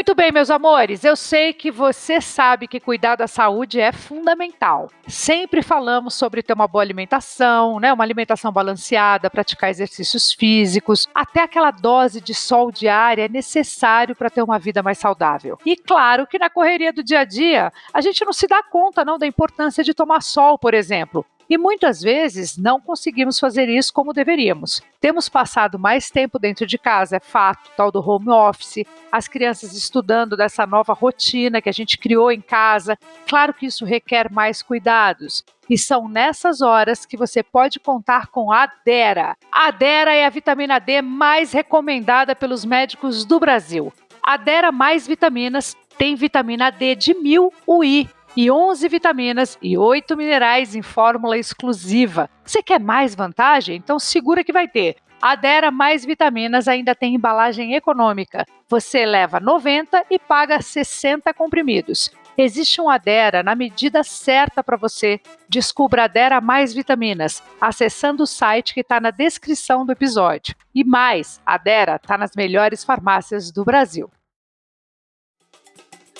Muito bem, meus amores, eu sei que você sabe que cuidar da saúde é fundamental. Sempre falamos sobre ter uma boa alimentação, né? Uma alimentação balanceada, praticar exercícios físicos, até aquela dose de sol diária é necessário para ter uma vida mais saudável. E claro que na correria do dia a dia, a gente não se dá conta não da importância de tomar sol, por exemplo. E muitas vezes não conseguimos fazer isso como deveríamos. Temos passado mais tempo dentro de casa, é fato, tal do home office, as crianças estudando dessa nova rotina que a gente criou em casa. Claro que isso requer mais cuidados. E são nessas horas que você pode contar com a Dera. A Dera é a vitamina D mais recomendada pelos médicos do Brasil. A Dera mais vitaminas tem vitamina D de 1000 UI e 11 vitaminas e 8 minerais em fórmula exclusiva. Você quer mais vantagem? Então segura que vai ter. Adera mais vitaminas ainda tem embalagem econômica. Você leva 90 e paga 60 comprimidos. Existe um Adera na medida certa para você. Descubra Adera mais vitaminas acessando o site que está na descrição do episódio. E mais, Adera está nas melhores farmácias do Brasil.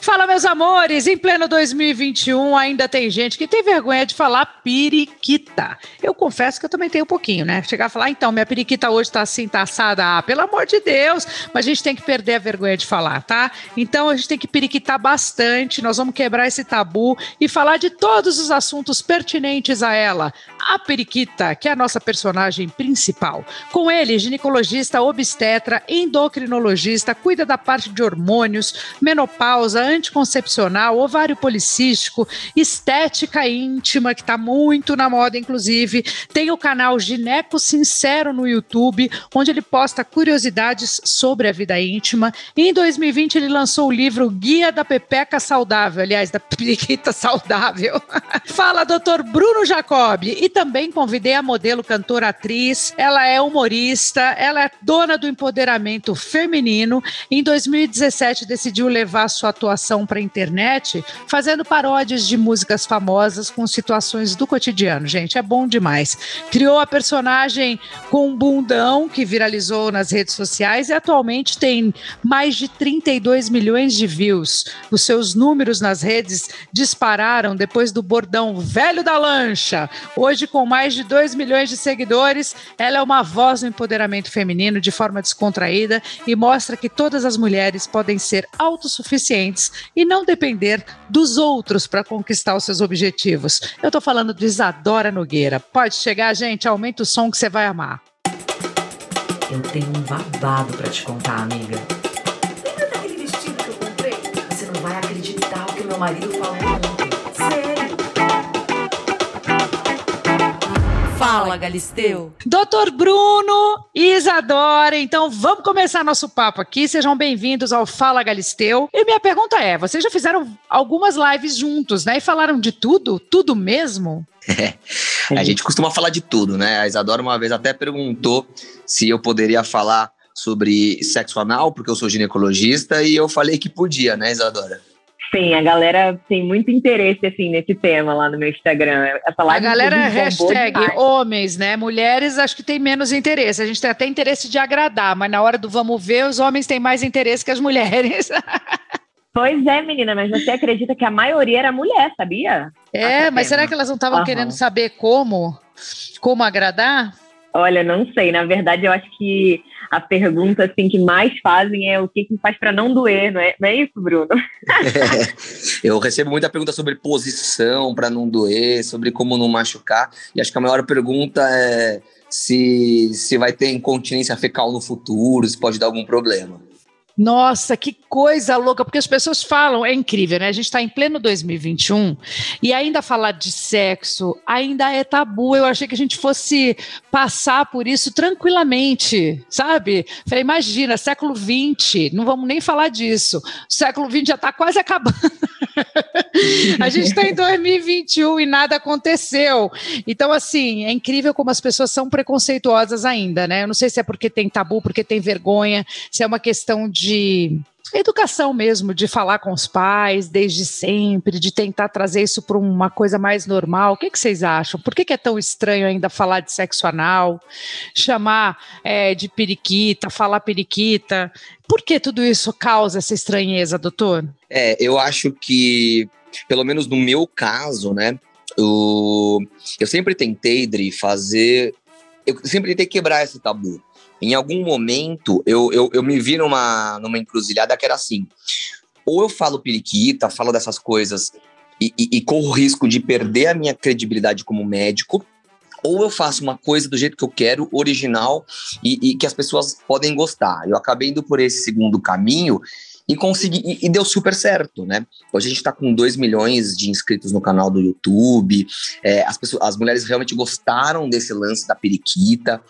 Fala, meus amores! Em pleno 2021 ainda tem gente que tem vergonha de falar periquita. Eu confesso que eu também tenho um pouquinho, né? Chegar a falar, então, minha periquita hoje tá assim, tá assada. Ah, pelo amor de Deus! Mas a gente tem que perder a vergonha de falar, tá? Então a gente tem que periquitar bastante. Nós vamos quebrar esse tabu e falar de todos os assuntos pertinentes a ela. A periquita, que é a nossa personagem principal. Com ele, ginecologista, obstetra, endocrinologista, cuida da parte de hormônios, menopausa, anticoncepcional, ovário policístico, estética íntima, que está muito na moda, inclusive. Tem o canal Gineco Sincero no YouTube, onde ele posta curiosidades sobre a vida íntima. Em 2020 ele lançou o livro Guia da Pepeca Saudável, aliás, da Periquita Saudável. Fala, doutor Bruno Jacob. E também convidei a modelo, cantora, atriz. Ela é humorista, ela é dona do empoderamento feminino. Em 2017 decidiu levar sua atuação para a internet, fazendo paródias de músicas famosas com situações do cotidiano. Gente, é bom demais. Criou a personagem com um bundão que viralizou nas redes sociais e atualmente tem mais de 32 milhões de views. Os seus números nas redes dispararam depois do bordão velho da lancha. Hoje, com mais de 2 milhões de seguidores, ela é uma voz do empoderamento feminino de forma descontraída e mostra que todas as mulheres podem ser autossuficientes e não depender dos outros para conquistar os seus objetivos. Eu estou falando de Isadora Nogueira. Pode chegar, gente, aumenta o som que você vai amar. Eu tenho um babado para te contar, amiga. Lembra daquele vestido que eu comprei? Você não vai acreditar o que meu marido falou Fala, Galisteu. Doutor Bruno e Isadora, então vamos começar nosso papo aqui. Sejam bem-vindos ao Fala Galisteu. E minha pergunta é: vocês já fizeram algumas lives juntos, né? E falaram de tudo? Tudo mesmo? É, a gente costuma falar de tudo, né? A Isadora uma vez até perguntou se eu poderia falar sobre sexo anal, porque eu sou ginecologista, e eu falei que podia, né, Isadora? Sim, a galera tem muito interesse assim nesse tema lá no meu Instagram. Essa live a galera é hashtag homens, né? Mulheres acho que tem menos interesse. A gente tem até interesse de agradar, mas na hora do vamos ver, os homens têm mais interesse que as mulheres. Pois é, menina, mas você acredita que a maioria era mulher, sabia? É, mas será que elas não estavam uhum. querendo saber como? Como agradar? Olha, não sei. Na verdade, eu acho que a pergunta assim que mais fazem é o que, que faz para não doer, não é, não é isso, Bruno? É, eu recebo muita pergunta sobre posição para não doer, sobre como não machucar, e acho que a maior pergunta é se, se vai ter incontinência fecal no futuro, se pode dar algum problema. Nossa, que coisa louca, porque as pessoas falam, é incrível, né? A gente está em pleno 2021 e ainda falar de sexo ainda é tabu. Eu achei que a gente fosse passar por isso tranquilamente, sabe? Falei, imagina, século XX, não vamos nem falar disso. O século XX já está quase acabando. a gente está em 2021 e nada aconteceu. Então, assim, é incrível como as pessoas são preconceituosas ainda, né? Eu não sei se é porque tem tabu, porque tem vergonha, se é uma questão de educação mesmo, de falar com os pais desde sempre, de tentar trazer isso para uma coisa mais normal. O que, que vocês acham? Por que, que, é tão estranho ainda falar de sexo anal, chamar é, de periquita, falar periquita? Por que tudo isso causa essa estranheza, doutor? É, eu acho que, pelo menos no meu caso, né, eu, eu sempre tentei, Dri, fazer. Eu sempre tentei quebrar esse tabu em algum momento eu, eu, eu me vi numa, numa encruzilhada que era assim: ou eu falo periquita, falo dessas coisas e, e, e corro o risco de perder a minha credibilidade como médico, ou eu faço uma coisa do jeito que eu quero, original, e, e, que as pessoas podem gostar. Eu acabei indo por esse segundo caminho e consegui e, e, deu super certo, né? Hoje a gente está com 2 milhões de inscritos no canal do YouTube. É, as, pessoas, as mulheres realmente gostaram desse lance da periquita.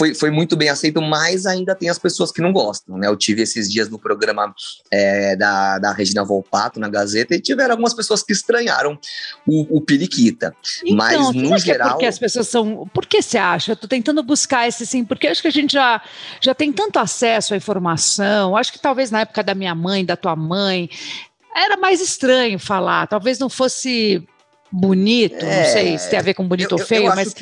Foi, foi muito bem aceito, mas ainda tem as pessoas que não gostam, né? Eu tive esses dias no programa é, da, da Regina Volpato na Gazeta e tiveram algumas pessoas que estranharam o, o periquita. Então, mas no geral. É porque as pessoas são. Por que você acha? Eu tô tentando buscar esse sim, porque acho que a gente já, já tem tanto acesso à informação. Acho que talvez na época da minha mãe, da tua mãe. Era mais estranho falar, talvez não fosse bonito, é, não sei se tem a ver com bonito eu, ou feio, eu, eu mas.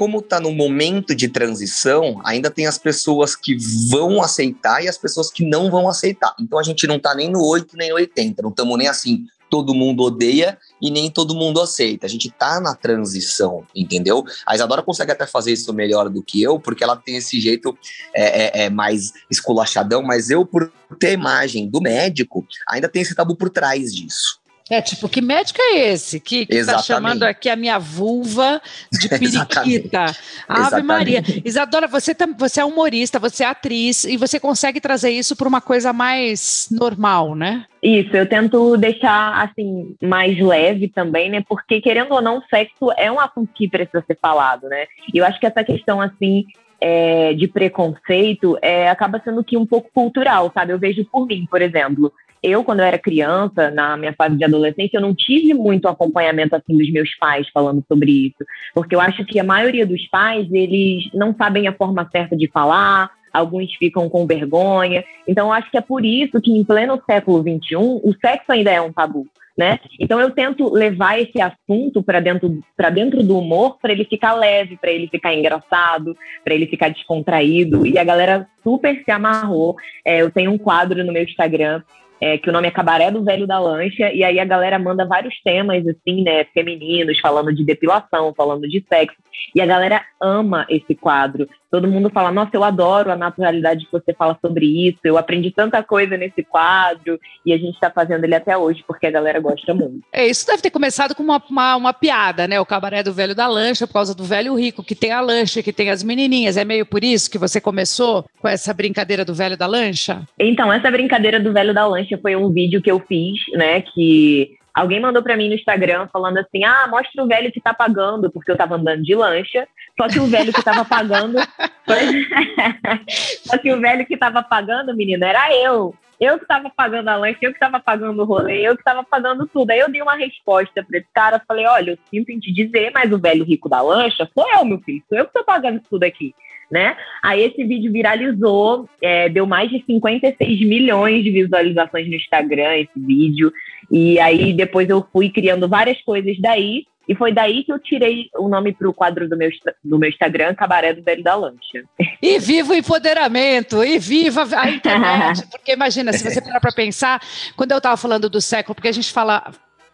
Como está no momento de transição, ainda tem as pessoas que vão aceitar e as pessoas que não vão aceitar. Então a gente não está nem no 8 nem no 80, não estamos nem assim, todo mundo odeia e nem todo mundo aceita. A gente tá na transição, entendeu? A Isadora consegue até fazer isso melhor do que eu, porque ela tem esse jeito é, é, é mais esculachadão, mas eu, por ter imagem do médico, ainda tem esse tabu por trás disso. É, tipo, que médico é esse que está chamando aqui a minha vulva de periquita? Ave. Maria. Isadora, você, tá, você é humorista, você é atriz e você consegue trazer isso para uma coisa mais normal, né? Isso, eu tento deixar assim mais leve também, né? Porque querendo ou não, sexo é um assunto que precisa ser falado, né? E eu acho que essa questão assim é, de preconceito é, acaba sendo que um pouco cultural, sabe? Eu vejo por mim, por exemplo eu, quando eu era criança, na minha fase de adolescência, eu não tive muito acompanhamento assim dos meus pais falando sobre isso, porque eu acho que a maioria dos pais eles não sabem a forma certa de falar, alguns ficam com vergonha. Então, eu acho que é por isso que em pleno século XXI o sexo ainda é um tabu. Né? Então eu tento levar esse assunto para dentro para dentro do humor para ele ficar leve, para ele ficar engraçado, para ele ficar descontraído e a galera super se amarrou. É, eu tenho um quadro no meu Instagram é, que o nome é Cabaré do Velho da Lancha, e aí a galera manda vários temas, assim, né, femininos, falando de depilação, falando de sexo, e a galera ama esse quadro. Todo mundo fala, nossa, eu adoro a naturalidade que você fala sobre isso, eu aprendi tanta coisa nesse quadro, e a gente está fazendo ele até hoje, porque a galera gosta muito. É, isso deve ter começado com uma, uma, uma, piada, né? O cabaré do velho da lancha, por causa do velho rico, que tem a lancha, que tem as menininhas. É meio por isso que você começou com essa brincadeira do velho da lancha? Então, essa brincadeira do velho da lancha foi um vídeo que eu fiz, né? Que Alguém mandou para mim no Instagram falando assim: ah, mostra o velho que tá pagando, porque eu tava andando de lancha. Só que o velho que tava pagando. só que o velho que tava pagando, menina, era eu. Eu que tava pagando a lancha, eu que tava pagando o rolê, eu que tava pagando tudo. Aí eu dei uma resposta para esse cara, falei: olha, eu sinto em te dizer, mas o velho rico da lancha sou eu, meu filho, sou eu que tô pagando tudo aqui né? Aí esse vídeo viralizou, é, deu mais de 56 milhões de visualizações no Instagram, esse vídeo. E aí depois eu fui criando várias coisas daí. E foi daí que eu tirei o nome para o quadro do meu, do meu Instagram, Cabaré do Velho da Lancha. E viva o empoderamento, e viva a internet. Porque imagina, se você parar para pensar, quando eu estava falando do século, porque a gente fala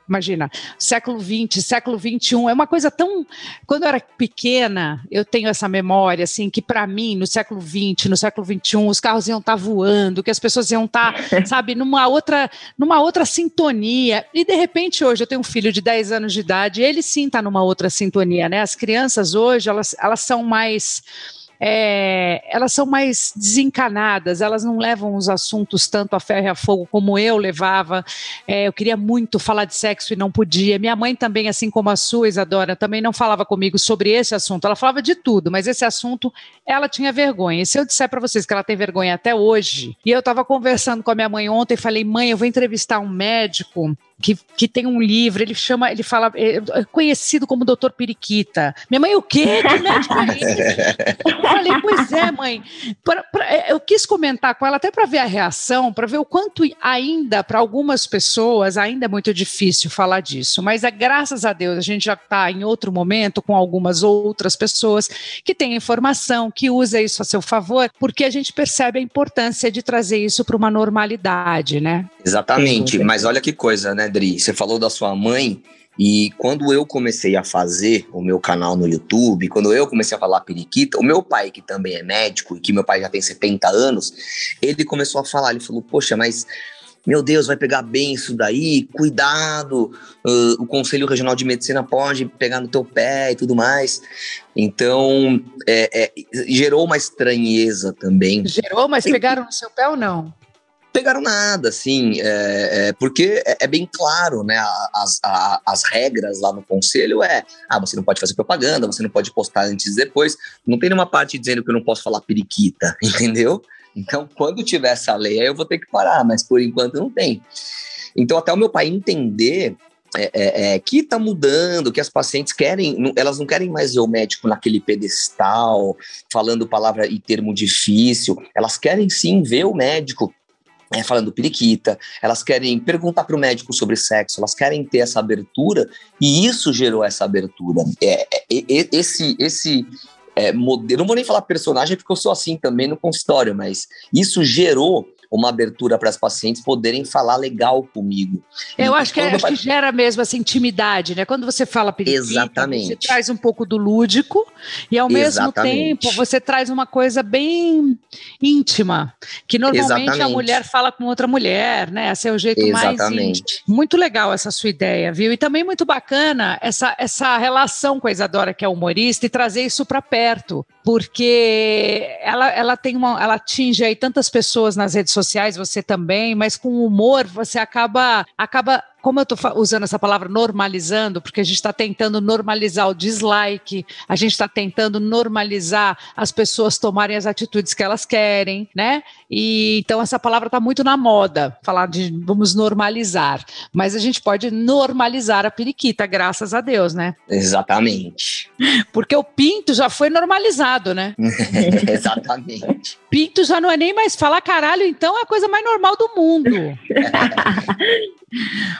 Imagina, século XX, século XXI, é uma coisa tão. Quando eu era pequena, eu tenho essa memória, assim, que para mim, no século XX, no século XXI, os carros iam estar tá voando, que as pessoas iam estar, tá, sabe, numa outra, numa outra sintonia. E de repente, hoje, eu tenho um filho de 10 anos de idade, e ele sim está numa outra sintonia, né? As crianças hoje, elas, elas são mais é, elas são mais desencanadas, elas não levam os assuntos tanto a ferro e a fogo como eu levava. É, eu queria muito falar de sexo e não podia. Minha mãe também, assim como a sua, Isadora, também não falava comigo sobre esse assunto. Ela falava de tudo, mas esse assunto ela tinha vergonha. E se eu disser para vocês que ela tem vergonha até hoje, e eu estava conversando com a minha mãe ontem e falei, mãe, eu vou entrevistar um médico que, que tem um livro, ele chama, ele fala, é, é conhecido como Doutor Periquita. Minha mãe, o quê? Que médico é esse? Eu falei, pois é, mãe. Pra, pra, é, eu quis comentar com ela até para ver a reação, para ver o quanto ainda, para algumas pessoas, ainda é muito difícil falar disso. Mas é, graças a Deus, a gente já está em outro momento com algumas outras pessoas que têm informação, que usa isso a seu favor, porque a gente percebe a importância de trazer isso para uma normalidade, né? Exatamente. Mas olha que coisa, né, Dri? Você falou da sua mãe. E quando eu comecei a fazer o meu canal no YouTube, quando eu comecei a falar periquita, o meu pai, que também é médico, e que meu pai já tem 70 anos, ele começou a falar, ele falou, poxa, mas meu Deus, vai pegar bem isso daí, cuidado, uh, o Conselho Regional de Medicina pode pegar no teu pé e tudo mais. Então, é, é, gerou uma estranheza também. Gerou, mas pegaram no seu pé ou não? Pegaram nada, assim, é, é, porque é, é, bem claro, né? As, a, as regras lá no conselho é: ah, você não pode fazer propaganda, você não pode postar antes e depois. Não tem nenhuma parte dizendo que eu não posso falar periquita, entendeu? Então, quando tiver essa lei, aí eu vou ter que parar, mas por enquanto não tem. Então, até o meu pai entender é, é, é, que está mudando, que as pacientes querem, elas não querem mais ver o médico naquele pedestal, falando palavra e termo difícil, elas querem sim ver o médico é, falando periquita, elas querem perguntar para o médico sobre sexo, elas querem ter essa abertura, e isso gerou essa abertura. É, é, esse, esse é, modelo. Não vou nem falar personagem, porque eu sou assim também no consultório, mas isso gerou uma abertura para as pacientes poderem falar legal comigo. Eu e acho, que, acho que gera mesmo essa intimidade, né? Quando você fala periquita, Exatamente. você traz um pouco do lúdico e ao mesmo tempo você traz uma coisa bem íntima, que normalmente Exatamente. a mulher fala com outra mulher, né? Esse é o jeito Exatamente. mais íntimo. Muito legal essa sua ideia, viu? E também muito bacana essa, essa relação com a Isadora, que é humorista, e trazer isso para perto, porque ela, ela tem uma, ela atinge aí tantas pessoas nas redes sociais, você também, mas com humor você acaba acaba como eu estou usando essa palavra normalizando, porque a gente está tentando normalizar o dislike, a gente está tentando normalizar as pessoas tomarem as atitudes que elas querem, né? E então essa palavra está muito na moda, falar de vamos normalizar, mas a gente pode normalizar a periquita, graças a Deus, né? Exatamente. Porque o pinto já foi normalizado, né? Exatamente. Pinto já não é nem mais falar caralho, então é a coisa mais normal do mundo.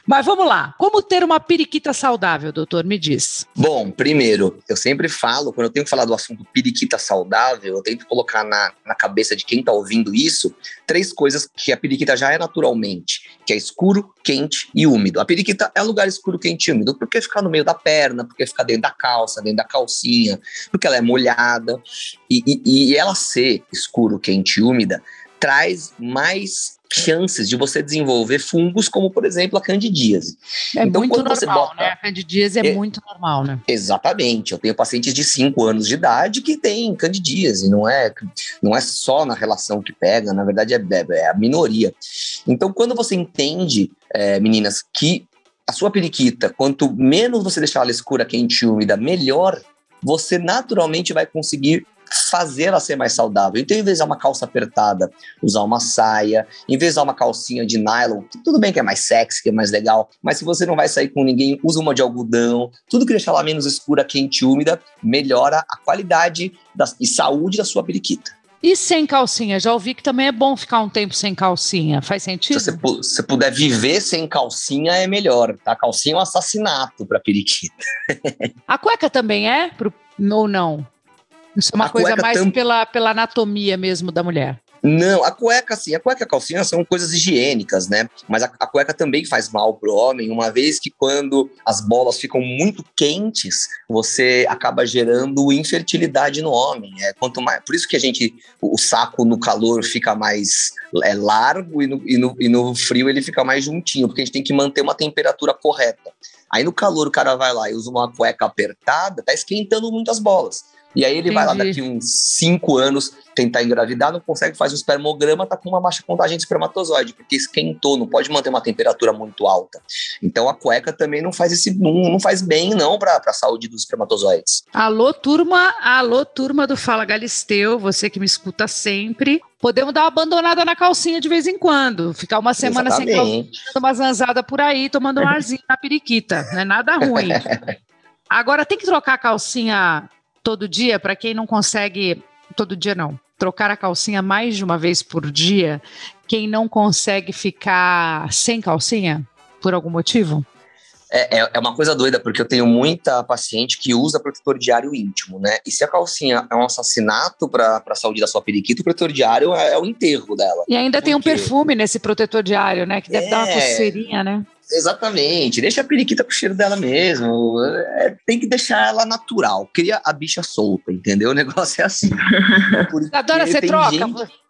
Mas vamos lá. Como ter uma periquita saudável, doutor? Me diz. Bom, primeiro, eu sempre falo, quando eu tenho que falar do assunto periquita saudável, eu tento colocar na, na cabeça de quem está ouvindo isso três coisas que a periquita já é naturalmente, que é escuro, quente e úmido. A periquita é lugar escuro, quente e úmido, porque fica no meio da perna, porque fica dentro da calça, dentro da calcinha, porque ela é molhada. E, e, e ela ser escuro, quente e úmida traz mais chances de você desenvolver fungos como, por exemplo, a candidíase. É então, muito normal, você bota... né? A candidíase é, é, muito normal, né? Exatamente. Eu tenho pacientes de 5 anos de idade que têm candidíase, não é, não é só na relação que pega, na verdade é, é, é a minoria. Então, quando você entende, é, meninas, que a sua periquita, quanto menos você deixar ela escura, quente e úmida, melhor, você naturalmente vai conseguir fazer ela ser mais saudável. Então, em vez de usar uma calça apertada, usar uma saia, em vez de usar uma calcinha de nylon, tudo bem que é mais sexy, que é mais legal, mas se você não vai sair com ninguém, usa uma de algodão, tudo que deixar ela menos escura, quente e úmida, melhora a qualidade da, e saúde da sua periquita. E sem calcinha? Já ouvi que também é bom ficar um tempo sem calcinha. Faz sentido? Se você, se puder viver sem calcinha, é melhor. Tá? A calcinha é um assassinato para periquita. a cueca também é? Pro, ou não? Isso é uma a coisa mais tam... pela, pela anatomia mesmo da mulher. Não, a cueca, sim, a cueca e a calcinha são coisas higiênicas, né? Mas a, a cueca também faz mal pro homem, uma vez que quando as bolas ficam muito quentes, você acaba gerando infertilidade no homem. É, quanto mais, por isso que a gente, o, saco no calor fica mais é, largo e no, e, no, e no frio ele fica mais juntinho, porque a gente tem que manter uma temperatura correta. Aí no calor o cara vai lá e usa uma cueca apertada, tá esquentando muito as bolas. E aí ele Entendi. vai lá daqui uns cinco anos tentar engravidar, não consegue, faz o espermograma, tá com uma baixa contagem de espermatozoide, porque esquentou, não pode manter uma temperatura muito alta. Então a cueca também não faz esse, não, não faz bem não para a saúde dos espermatozoides. Alô turma, alô turma do Fala Galisteu, você que me escuta sempre. Podemos dar uma abandonada na calcinha de vez em quando, ficar uma semana Exatamente. sem calcinha, uma zanzada por aí, tomando um arzinho na periquita, não é nada ruim. Agora tem que trocar a calcinha todo dia para quem não consegue todo dia não, trocar a calcinha mais de uma vez por dia, quem não consegue ficar sem calcinha por algum motivo? É, é, é, uma coisa doida, porque eu tenho muita paciente que usa protetor diário íntimo, né? E se a calcinha é um assassinato para a saúde da sua periquita, o protetor diário é, é o enterro dela. E ainda porque... tem um perfume nesse protetor diário, né? Que deve é... dar uma é. coceirinha, né? Exatamente, deixa a periquita com o cheiro dela mesmo. É, tem que deixar ela natural. Cria a bicha solta, entendeu? O negócio é assim. Adora, você troca? Gente...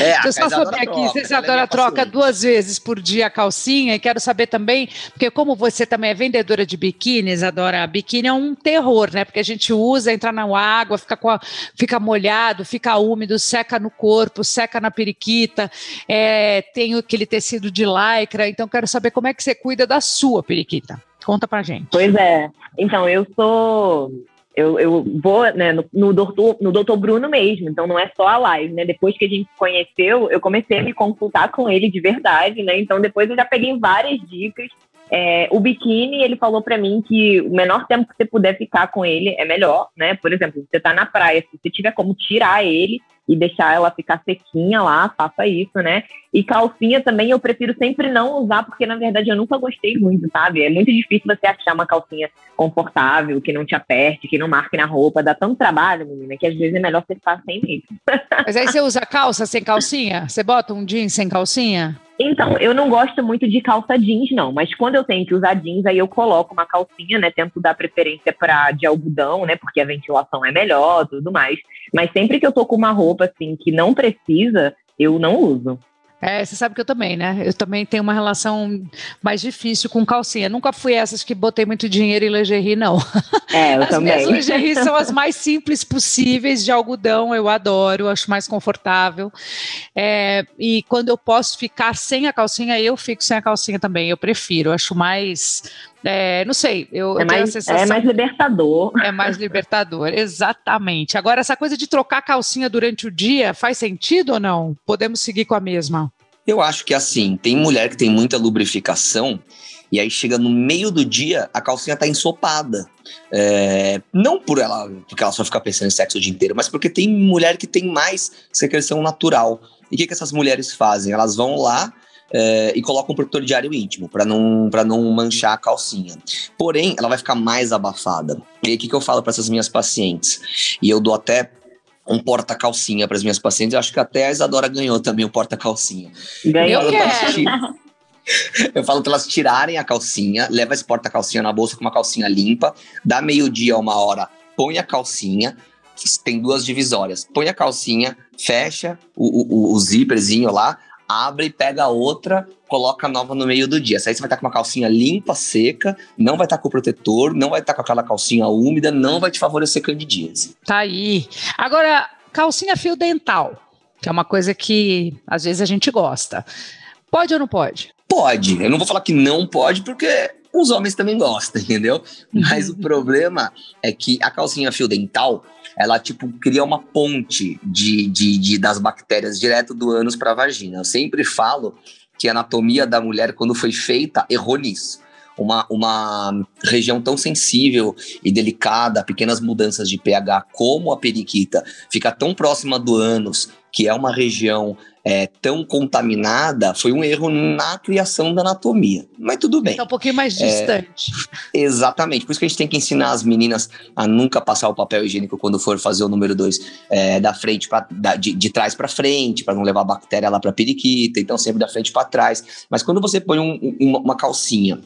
É, Deixa eu só saber aqui, troca, vocês adoram troca duas vezes por dia a calcinha e quero saber também, porque como você também é vendedora de biquínis, adora biquíni é um terror, né? Porque a gente usa, entra na água, fica, a, fica molhado, fica úmido, seca no corpo, seca na periquita, é, tem aquele tecido de lycra, então quero saber como é que você cuida da sua periquita. Conta pra gente. Pois é. Então, eu sou eu, eu vou né, no, no, doutor, no doutor Bruno mesmo, então não é só a live, né? Depois que a gente se conheceu, eu comecei a me consultar com ele de verdade, né? Então depois eu já peguei várias dicas. É, o biquíni, ele falou para mim que o menor tempo que você puder ficar com ele é melhor, né? Por exemplo, você tá na praia, se você tiver como tirar ele, e deixar ela ficar sequinha lá, faça isso, né? E calcinha também eu prefiro sempre não usar, porque na verdade eu nunca gostei muito, sabe? É muito difícil você achar uma calcinha confortável, que não te aperte, que não marque na roupa. Dá tanto trabalho, menina, que às vezes é melhor você ficar sem mesmo. Mas aí você usa calça sem calcinha? Você bota um jeans sem calcinha? Então, eu não gosto muito de calça jeans, não. Mas quando eu tenho que usar jeans, aí eu coloco uma calcinha, né? Tento dar preferência para de algodão, né? Porque a ventilação é melhor, tudo mais. Mas sempre que eu tô com uma roupa assim que não precisa, eu não uso. É, você sabe que eu também, né? Eu também tenho uma relação mais difícil com calcinha. Nunca fui essas que botei muito dinheiro em lingerie, não. É, eu as também. As lingeries são as mais simples possíveis, de algodão, eu adoro, acho mais confortável. É, e quando eu posso ficar sem a calcinha, eu fico sem a calcinha também. Eu prefiro, acho mais é, não sei, eu, é, mais, é mais libertador. É mais libertador, exatamente. Agora, essa coisa de trocar calcinha durante o dia faz sentido ou não? Podemos seguir com a mesma? Eu acho que assim, tem mulher que tem muita lubrificação e aí chega no meio do dia, a calcinha tá ensopada. É, não por ela, porque ela só fica pensando em sexo o dia inteiro, mas porque tem mulher que tem mais secreção natural. E o que, que essas mulheres fazem? Elas vão lá, é, e coloca um protetor diário íntimo para não, não manchar a calcinha. Porém, ela vai ficar mais abafada. E aí, o que, que eu falo para essas minhas pacientes? E eu dou até um porta-calcinha para as minhas pacientes. Eu acho que até a Isadora ganhou também o porta-calcinha. Ganhou. Eu, eu falo para elas tirarem a calcinha, leva esse porta-calcinha na bolsa com uma calcinha limpa, dá meio-dia, uma hora, põe a calcinha, tem duas divisórias, põe a calcinha, fecha o, o, o zíperzinho lá, abre, pega a outra, coloca a nova no meio do dia. Aí você vai estar com uma calcinha limpa, seca, não vai estar com o protetor, não vai estar com aquela calcinha úmida, não vai te favorecer candidíase. Tá aí. Agora, calcinha fio dental, que é uma coisa que às vezes a gente gosta. Pode ou não pode? Pode. Eu não vou falar que não pode, porque os homens também gostam, entendeu? Mas o problema é que a calcinha fio dental, ela tipo cria uma ponte de, de, de das bactérias direto do ânus para a vagina. Eu sempre falo que a anatomia da mulher, quando foi feita, errou nisso. Uma, uma região tão sensível e delicada, pequenas mudanças de pH, como a periquita, fica tão próxima do ânus, que é uma região é, tão contaminada foi um erro na criação da anatomia. Mas tudo bem. É um pouquinho mais é, distante. É, exatamente. Por isso que a gente tem que ensinar as meninas a nunca passar o papel higiênico quando for fazer o número dois é, da frente pra, da, de, de trás para frente, para não levar bactéria lá para periquita. Então, sempre da frente para trás. Mas quando você põe um, uma, uma calcinha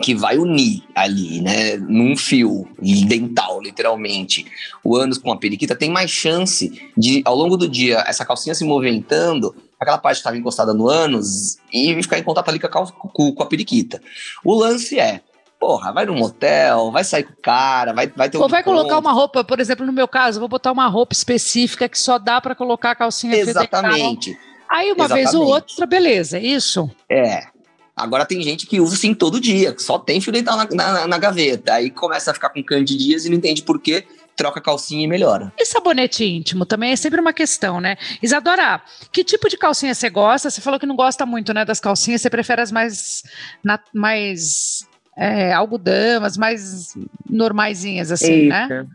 que vai unir ali, né, num fio dental, literalmente, o ânus com a periquita, tem mais chance de, ao longo do dia, essa calcinha se movimentando, aquela parte que estava encostada no ânus, e ficar em contato ali com a, com, com a periquita. O lance é, porra, vai num motel, vai sair com o cara, vai, vai ter um Ou vai colocar uma roupa, por exemplo, no meu caso, eu vou botar uma roupa específica que só dá para colocar a calcinha Exatamente. Aí uma Exatamente. vez ou outra, beleza, é isso? É. Agora tem gente que usa assim todo dia, só tem fio dental na, na, na, gaveta. Aí começa a ficar com candidias e não entende por quê, troca a calcinha e melhora. E sabonete íntimo também é sempre uma questão, né? Isadora, que tipo de calcinha você gosta? Você falou que não gosta muito, né, das calcinhas, você prefere as mais, na, mais é, algodão, as mais normaisinhas, assim, né? Isso. né?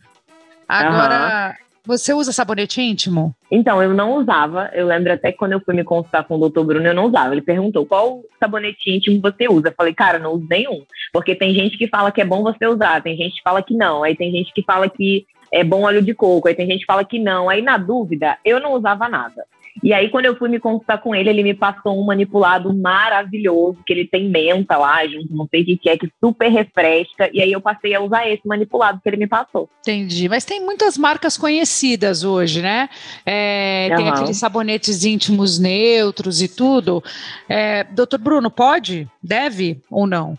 Agora, você usa sabonete íntimo? Então, eu não usava. Eu lembro até que quando eu fui me consultar com o doutor Bruno, eu não usava. Ele perguntou qual sabonete íntimo você usa. Eu falei, cara, não uso nenhum. Porque tem gente que fala que é bom você usar, tem gente que fala que não. Aí tem gente que fala que é bom óleo de coco, aí tem gente que fala que não. Aí, na dúvida, eu não usava nada. E aí, quando eu fui me consultar com ele, ele me passou um manipulado maravilhoso, que ele tem menta lá junto, não sei o que é, que super refresca. E aí eu passei a usar esse manipulado que ele me passou. Entendi. Mas tem muitas marcas conhecidas hoje, né? É, uhum. Tem aqueles sabonetes íntimos neutros e tudo. É, doutor Bruno, pode? Deve ou não?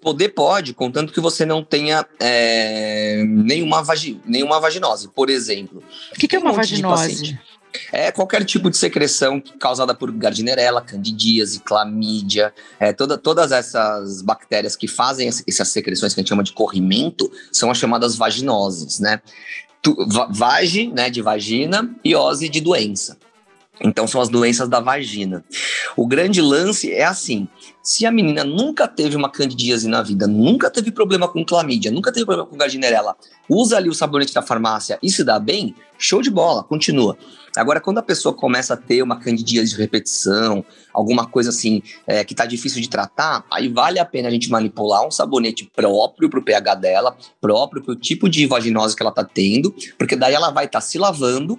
Poder pode, contanto que você não tenha é, nenhuma, vagi nenhuma vaginose, por exemplo. O que, que é uma um vaginose? É qualquer tipo de secreção causada por gardnerella, candidíase, clamídia, é, toda, todas essas bactérias que fazem essas secreções que a gente chama de corrimento são as chamadas vaginoses, né? Tu, vage, né, de vagina, e ose de doença. Então são as doenças da vagina. O grande lance é assim: se a menina nunca teve uma candidíase na vida, nunca teve problema com clamídia, nunca teve problema com gardnerella, usa ali o sabonete da farmácia e se dá bem, show de bola, continua. Agora, quando a pessoa começa a ter uma candidíase de repetição, alguma coisa assim é, que está difícil de tratar, aí vale a pena a gente manipular um sabonete próprio para o pH dela, próprio para o tipo de vaginose que ela está tendo, porque daí ela vai estar tá se lavando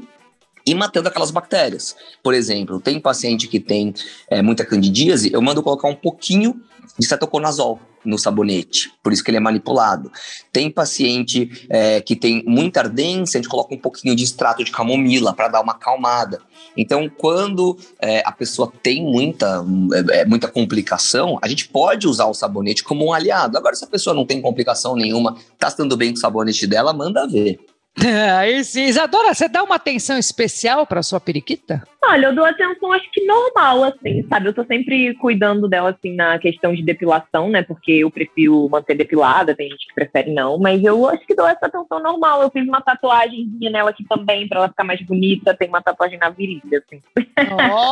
e matando aquelas bactérias. Por exemplo, tem paciente que tem é, muita candidíase, eu mando colocar um pouquinho de cetoconazol no sabonete, por isso que ele é manipulado. Tem paciente é, que tem muita ardência, a gente coloca um pouquinho de extrato de camomila para dar uma acalmada. Então, quando é, a pessoa tem muita, é, é, muita complicação, a gente pode usar o sabonete como um aliado. Agora, se a pessoa não tem complicação nenhuma, está estando bem com o sabonete dela, manda ver. Aí sim. Isadora, você dá uma atenção especial para sua periquita? Olha, eu dou atenção, acho que normal, assim, sabe? Eu tô sempre cuidando dela, assim, na questão de depilação, né? Porque eu prefiro manter depilada, tem gente que prefere não, mas eu acho que dou essa atenção normal. Eu fiz uma tatuagemzinha nela aqui também, para ela ficar mais bonita. Tem uma tatuagem na virilha, assim.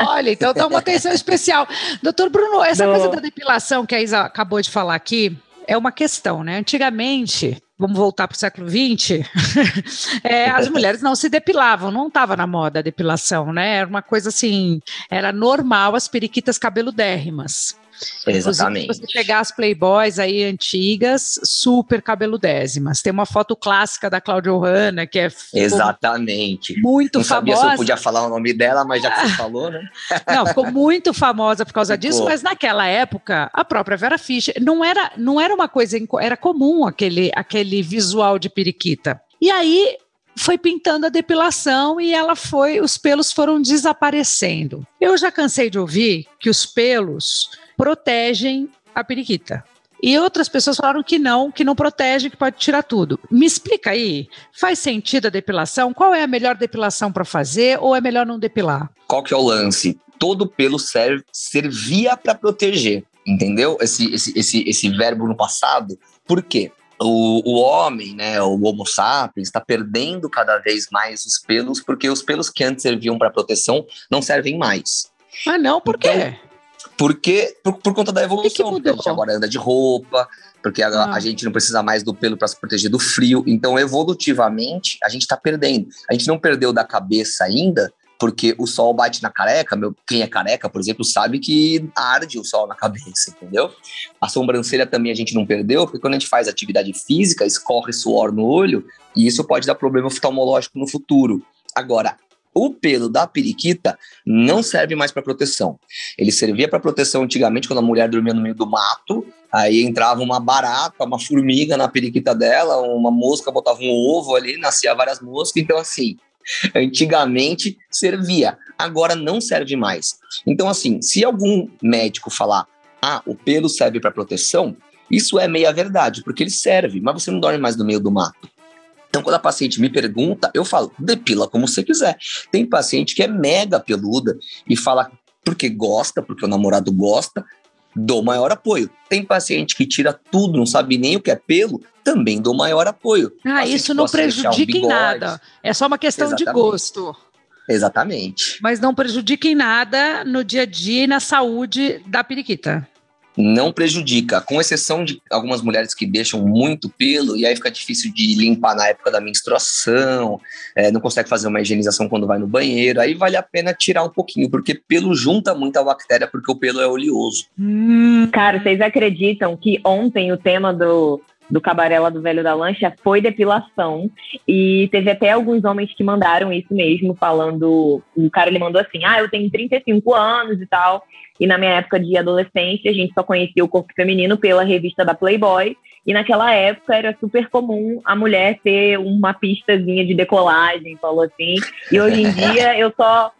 Olha, então dá uma atenção especial. Doutor Bruno, essa coisa da depilação que a Isa acabou de falar aqui, é uma questão, né? Antigamente, vamos voltar para o século XX, é, as mulheres não se depilavam, não estava na moda a depilação, né? Era uma coisa assim, era normal as periquitas cabeludérrimas. Exatamente. Inclusive, se você pegar as Playboys aí antigas, super cabeludésimas. Tem uma foto clássica da Cláudia Ohana, que é Exatamente. muito Não famosa. Sabia se eu podia falar o nome dela, mas já que você falou, né? Não, ficou muito famosa por causa ficou. disso, mas naquela época, a própria Vera Fischer não era, não era uma coisa, era comum aquele, aquele visual de periquita. E aí foi pintando a depilação e ela foi, os pelos foram desaparecendo. Eu já cansei de ouvir que os pelos protegem a periquita. E outras pessoas falaram que não, que não protege, que pode tirar tudo. Me explica aí, faz sentido a depilação? Qual é a melhor depilação para fazer ou é melhor não depilar? Qual que é o lance? Todo pelo serve, servia para proteger, entendeu? Esse, esse, esse, esse verbo no passado. Por quê? O, o homem, né, o Homo sapiens, está perdendo cada vez mais os pelos, porque os pelos que antes serviam para proteção não servem mais. Ah, não? Por quê? Então, porque, por, por conta da evolução, porque a gente agora anda de roupa, porque a, ah. a gente não precisa mais do pelo para se proteger do frio. Então, evolutivamente, a gente está perdendo. A gente não perdeu da cabeça ainda, porque o sol bate na careca. Meu, quem é careca, por exemplo, sabe que arde o sol na cabeça, entendeu? A sobrancelha também a gente não perdeu, porque quando a gente faz atividade física, escorre suor no olho, e isso pode dar problema oftalmológico no futuro. Agora, o pelo da periquita não serve mais para proteção. Ele servia para proteção antigamente quando a mulher dormia no meio do mato, aí entrava uma barata, uma formiga na periquita dela, uma mosca botava um ovo ali, nascia várias moscas, então assim, antigamente servia, agora não serve mais. Então assim, se algum médico falar: "Ah, o pelo serve para proteção", Isso é meia verdade, porque ele serve, mas você não dorme mais no meio do mato. Então, quando a paciente me pergunta, eu falo, depila como você quiser. Tem paciente que é mega peluda e fala porque gosta, porque o namorado gosta, dou maior apoio. Tem paciente que tira tudo, não sabe nem o que é pelo, também dou maior apoio. Ah, isso não prejudica um em nada. É só uma questão Exatamente. de gosto. Exatamente. Mas não prejudica em nada no dia a dia e na saúde da periquita não prejudica, com exceção de algumas mulheres que deixam muito pelo e aí fica difícil de limpar na época da menstruação, é, não consegue fazer uma higienização quando vai no banheiro, aí vale a pena tirar um pouquinho, porque pelo junta muita bactéria, porque o pelo é oleoso. Hum, cara, vocês acreditam que ontem o tema do, do Cabarela do Velho da Lancha foi depilação. E teve até alguns homens que mandaram isso mesmo, falando. O cara ele mandou assim: ah, eu tenho 35 anos e tal. E na minha época de adolescência, a gente só conhecia o corpo feminino pela revista da Playboy. E naquela época era super comum a mulher ter uma pistazinha de decolagem, falou assim. E hoje em dia eu só.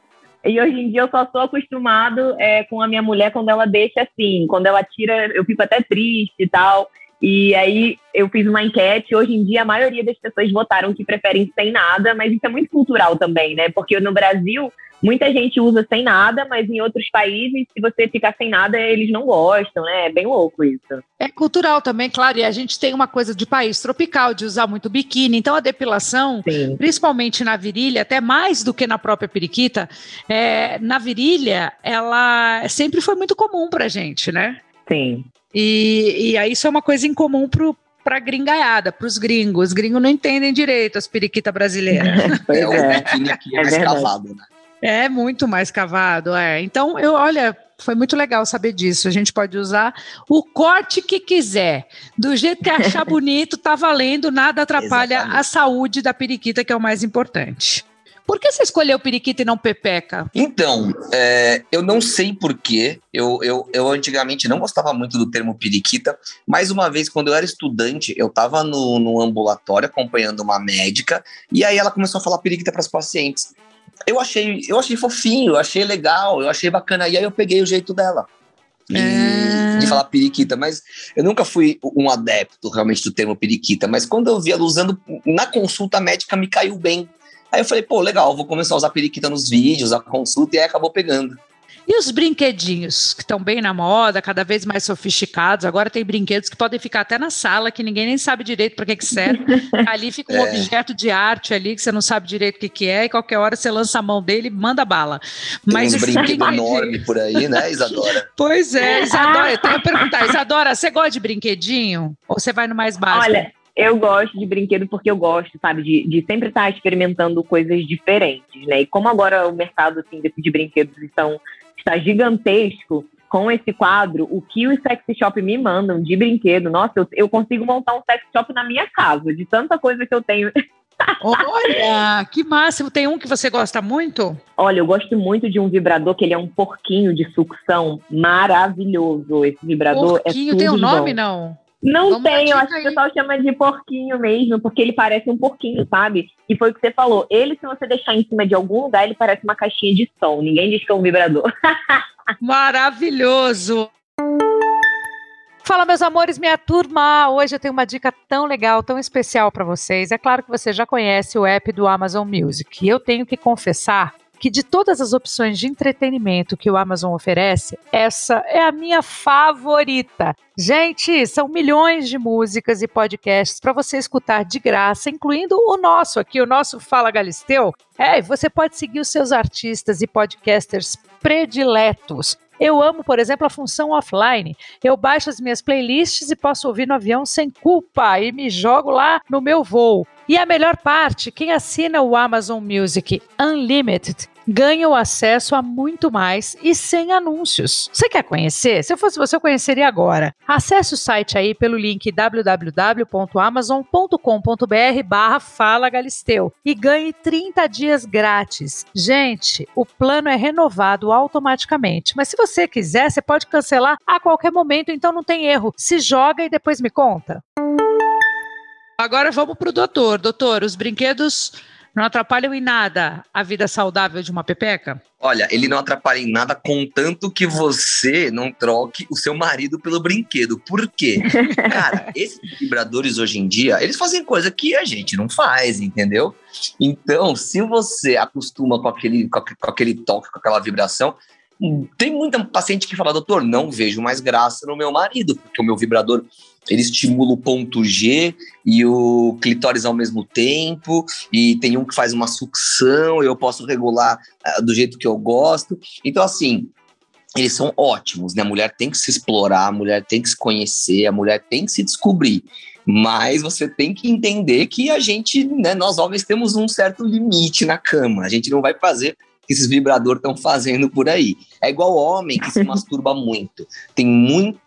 E hoje em dia eu só sou acostumado é, com a minha mulher quando ela deixa assim, quando ela tira, eu fico até triste e tal. E aí eu fiz uma enquete, hoje em dia a maioria das pessoas votaram que preferem sem nada, mas isso é muito cultural também, né? Porque no Brasil muita gente usa sem nada, mas em outros países, se você ficar sem nada, eles não gostam, né? É bem louco isso. É cultural também, claro, e a gente tem uma coisa de país tropical, de usar muito biquíni, então a depilação, Sim. principalmente na virilha, até mais do que na própria periquita, é, na virilha, ela sempre foi muito comum pra gente, né? Sim. E, e aí isso é uma coisa incomum pro, para gringaiada, para os gringos. Os gringos não entendem direito as periquitas brasileiras. é, o é. biquíni aqui é, é mais verdade. cavado, né? É muito mais cavado, é. Então, eu, olha, foi muito legal saber disso. A gente pode usar o corte que quiser, do jeito que achar bonito, tá valendo, nada atrapalha Exatamente. a saúde da periquita, que é o mais importante. Por que você escolheu periquita e não pepeca? Então, é, eu não sei porquê. Eu, eu, eu antigamente não gostava muito do termo periquita, mas uma vez, quando eu era estudante, eu estava no, no ambulatório acompanhando uma médica, e aí ela começou a falar periquita para as pacientes eu achei, eu achei fofinho, eu achei legal, eu achei bacana. E aí eu peguei o jeito dela. É... De falar periquita, mas eu nunca fui um adepto realmente do termo periquita, mas quando eu vi ela usando na consulta médica me caiu bem. Aí eu falei, pô, legal, vou começar a usar periquita nos vídeos, a consulta, e aí acabou pegando. E os brinquedinhos, que estão bem na moda, cada vez mais sofisticados. Agora tem brinquedos que podem ficar até na sala, que ninguém nem sabe direito para que, que serve. ali fica um é. objeto de arte ali, que você não sabe direito o que, que é, e qualquer hora você lança a mão dele e manda bala. Tem Mas uns brinquedos enormes por aí, né, Isadora? Pois é, Isadora, eu tenho que perguntar, Isadora, você gosta de brinquedinho? Ou você vai no mais básico? Olha, eu gosto de brinquedo porque eu gosto, sabe, de, de sempre estar experimentando coisas diferentes, né? E como agora o mercado assim, de, de brinquedos estão está gigantesco com esse quadro, o que os sex shop me mandam de brinquedo, nossa, eu, eu consigo montar um sex shop na minha casa, de tanta coisa que eu tenho. Olha, que máximo! Tem um que você gosta muito? Olha, eu gosto muito de um vibrador que ele é um porquinho de sucção maravilhoso. Esse vibrador é porquinho, é tem um nome, bom. não? Não Vamos tem, eu acho que o pessoal chama de porquinho mesmo, porque ele parece um porquinho, sabe? E foi o que você falou. Ele, se você deixar em cima de algum lugar, ele parece uma caixinha de som. Ninguém diz que é um vibrador. Maravilhoso! Fala, meus amores, minha turma! Hoje eu tenho uma dica tão legal, tão especial para vocês. É claro que você já conhece o app do Amazon Music. E eu tenho que confessar que de todas as opções de entretenimento que o Amazon oferece, essa é a minha favorita. Gente, são milhões de músicas e podcasts para você escutar de graça, incluindo o nosso aqui, o nosso Fala Galisteu. É, você pode seguir os seus artistas e podcasters prediletos. Eu amo, por exemplo, a função offline. Eu baixo as minhas playlists e posso ouvir no avião sem culpa e me jogo lá no meu voo. E a melhor parte, quem assina o Amazon Music Unlimited ganha o acesso a muito mais e sem anúncios. Você quer conhecer? Se eu fosse você, eu conheceria agora. Acesse o site aí pelo link www.amazon.com.br barra Fala Galisteu e ganhe 30 dias grátis. Gente, o plano é renovado automaticamente, mas se você quiser, você pode cancelar a qualquer momento, então não tem erro. Se joga e depois me conta. Agora vamos para o doutor. Doutor, os brinquedos Não atrapalham em nada a vida saudável de uma pepeca? Olha, ele não atrapalha em nada, contanto que você não troque o seu marido pelo brinquedo. Por quê? Cara, esses vibradores hoje em dia, eles fazem coisa que a gente não faz, entendeu? Então, se você acostuma com aquele, com aquele toque, com aquela vibração, tem muita paciente que fala, doutor, não vejo mais graça no meu marido, porque o meu vibrador ele estimula o ponto G e o clitóris ao mesmo tempo, e tem um que faz uma sucção, eu posso regular uh, do jeito que eu gosto. Então, assim, eles são ótimos, né? A mulher tem que se explorar, a mulher tem que se conhecer, a mulher tem que se descobrir. Mas você tem que entender que a gente, né, nós homens temos um certo limite na cama. A gente não vai fazer que esses vibradores estão fazendo por aí. É igual homem que se masturba muito. Tem muito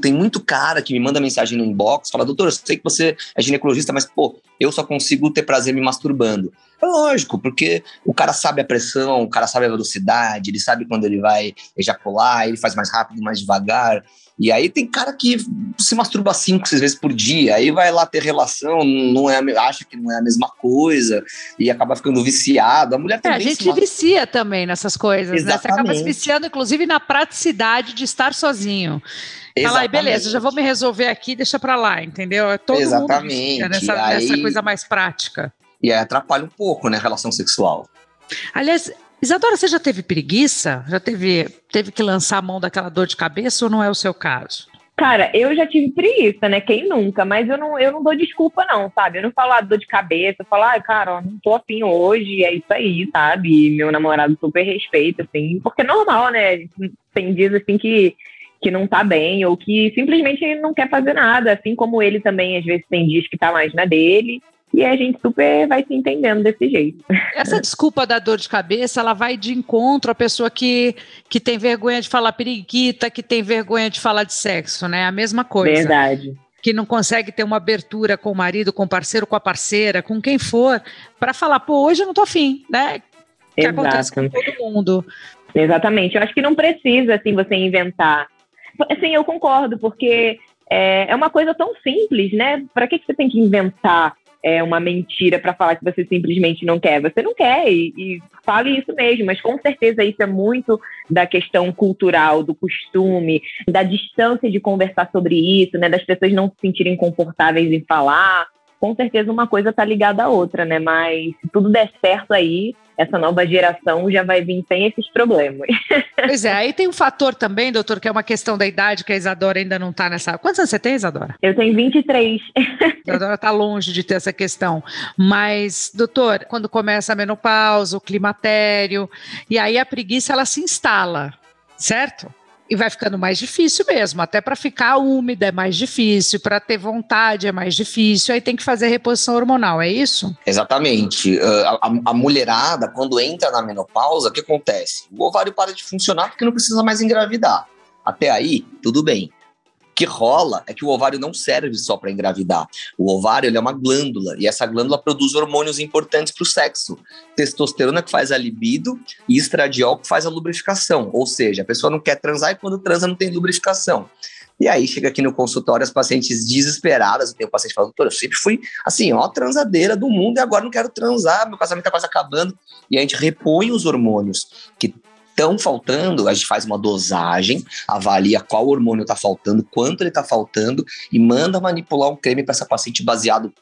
tem muito cara que me manda mensagem no inbox, fala, doutor, eu sei que você é ginecologista, mas, pô, eu só consigo ter prazer me masturbando. É lógico, porque o cara sabe a pressão, o cara sabe a velocidade, ele sabe quando ele vai ejacular, ele faz mais rápido, mais devagar. E aí tem cara que se masturba cinco, seis vezes por dia, aí vai lá ter relação, não é, acha que não é a mesma coisa, e acaba ficando viciado. A mulher também. É, a gente vicia também nessas coisas, Exatamente. né? Você acaba se viciando, inclusive, na praticidade de estar sozinho. Fala aí, beleza, já vou me resolver aqui, deixa pra lá, entendeu? É todo Exatamente. mundo nessa, aí, nessa coisa mais prática. E aí atrapalha um pouco, né, a relação sexual. Aliás, Isadora, você já teve preguiça? Já teve, teve que lançar a mão daquela dor de cabeça ou não é o seu caso? Cara, eu já tive preguiça, né? Quem nunca? Mas eu não, eu não dou desculpa, não, sabe? Eu não falo ah, dor de cabeça, eu falo, ai, ah, cara, ó, não tô afim hoje, é isso aí, sabe? E meu namorado super respeita, assim, porque é normal, né? Tem dias assim que que não tá bem ou que simplesmente não quer fazer nada, assim como ele também às vezes tem dias que tá mais na dele. E a gente super vai se entendendo desse jeito. Essa desculpa da dor de cabeça, ela vai de encontro à pessoa que, que tem vergonha de falar periquita, que tem vergonha de falar de sexo, né? A mesma coisa. Verdade. Que não consegue ter uma abertura com o marido, com o parceiro, com a parceira, com quem for, para falar, pô, hoje eu não tô afim, né? Que Exato. acontece com todo mundo. Exatamente. Eu acho que não precisa, assim, você inventar Assim, eu concordo, porque é, é uma coisa tão simples, né? Para que, que você tem que inventar é, uma mentira para falar que você simplesmente não quer? Você não quer, e, e fale isso mesmo, mas com certeza isso é muito da questão cultural, do costume, da distância de conversar sobre isso, né? Das pessoas não se sentirem confortáveis em falar. Com certeza uma coisa está ligada à outra, né? Mas se tudo der certo aí, essa nova geração já vai vir sem esses problemas. Pois é, aí tem um fator também, doutor, que é uma questão da idade, que a Isadora ainda não está nessa. Quantos anos você tem, Isadora? Eu tenho 23. A Isadora está longe de ter essa questão. Mas, doutor, quando começa a menopausa, o climatério, e aí a preguiça ela se instala, certo? E vai ficando mais difícil mesmo, até para ficar úmida é mais difícil, para ter vontade é mais difícil, aí tem que fazer reposição hormonal, é isso? Exatamente. Ah, a, a, mulherada, quando entra na menopausa, o que acontece? O ovário para de funcionar porque não precisa mais engravidar. Até aí, tudo bem que rola é que o ovário não serve só para engravidar. O ovário é uma glândula e essa glândula produz hormônios importantes para o sexo. Testosterona que faz a libido e estradiol que faz a lubrificação. Ou seja, a pessoa não quer transar e quando transa não tem lubrificação. E aí chega aqui no consultório as pacientes desesperadas. Tem um paciente falando, doutor, eu sempre fui assim, ó, transadeira do mundo e agora não quero transar, meu casamento tá quase acabando. E a gente repõe os hormônios que estão faltando, a gente faz uma dosagem, avalia qual hormônio está faltando, quanto ele está faltando e manda manipular um creme para essa paciente baseado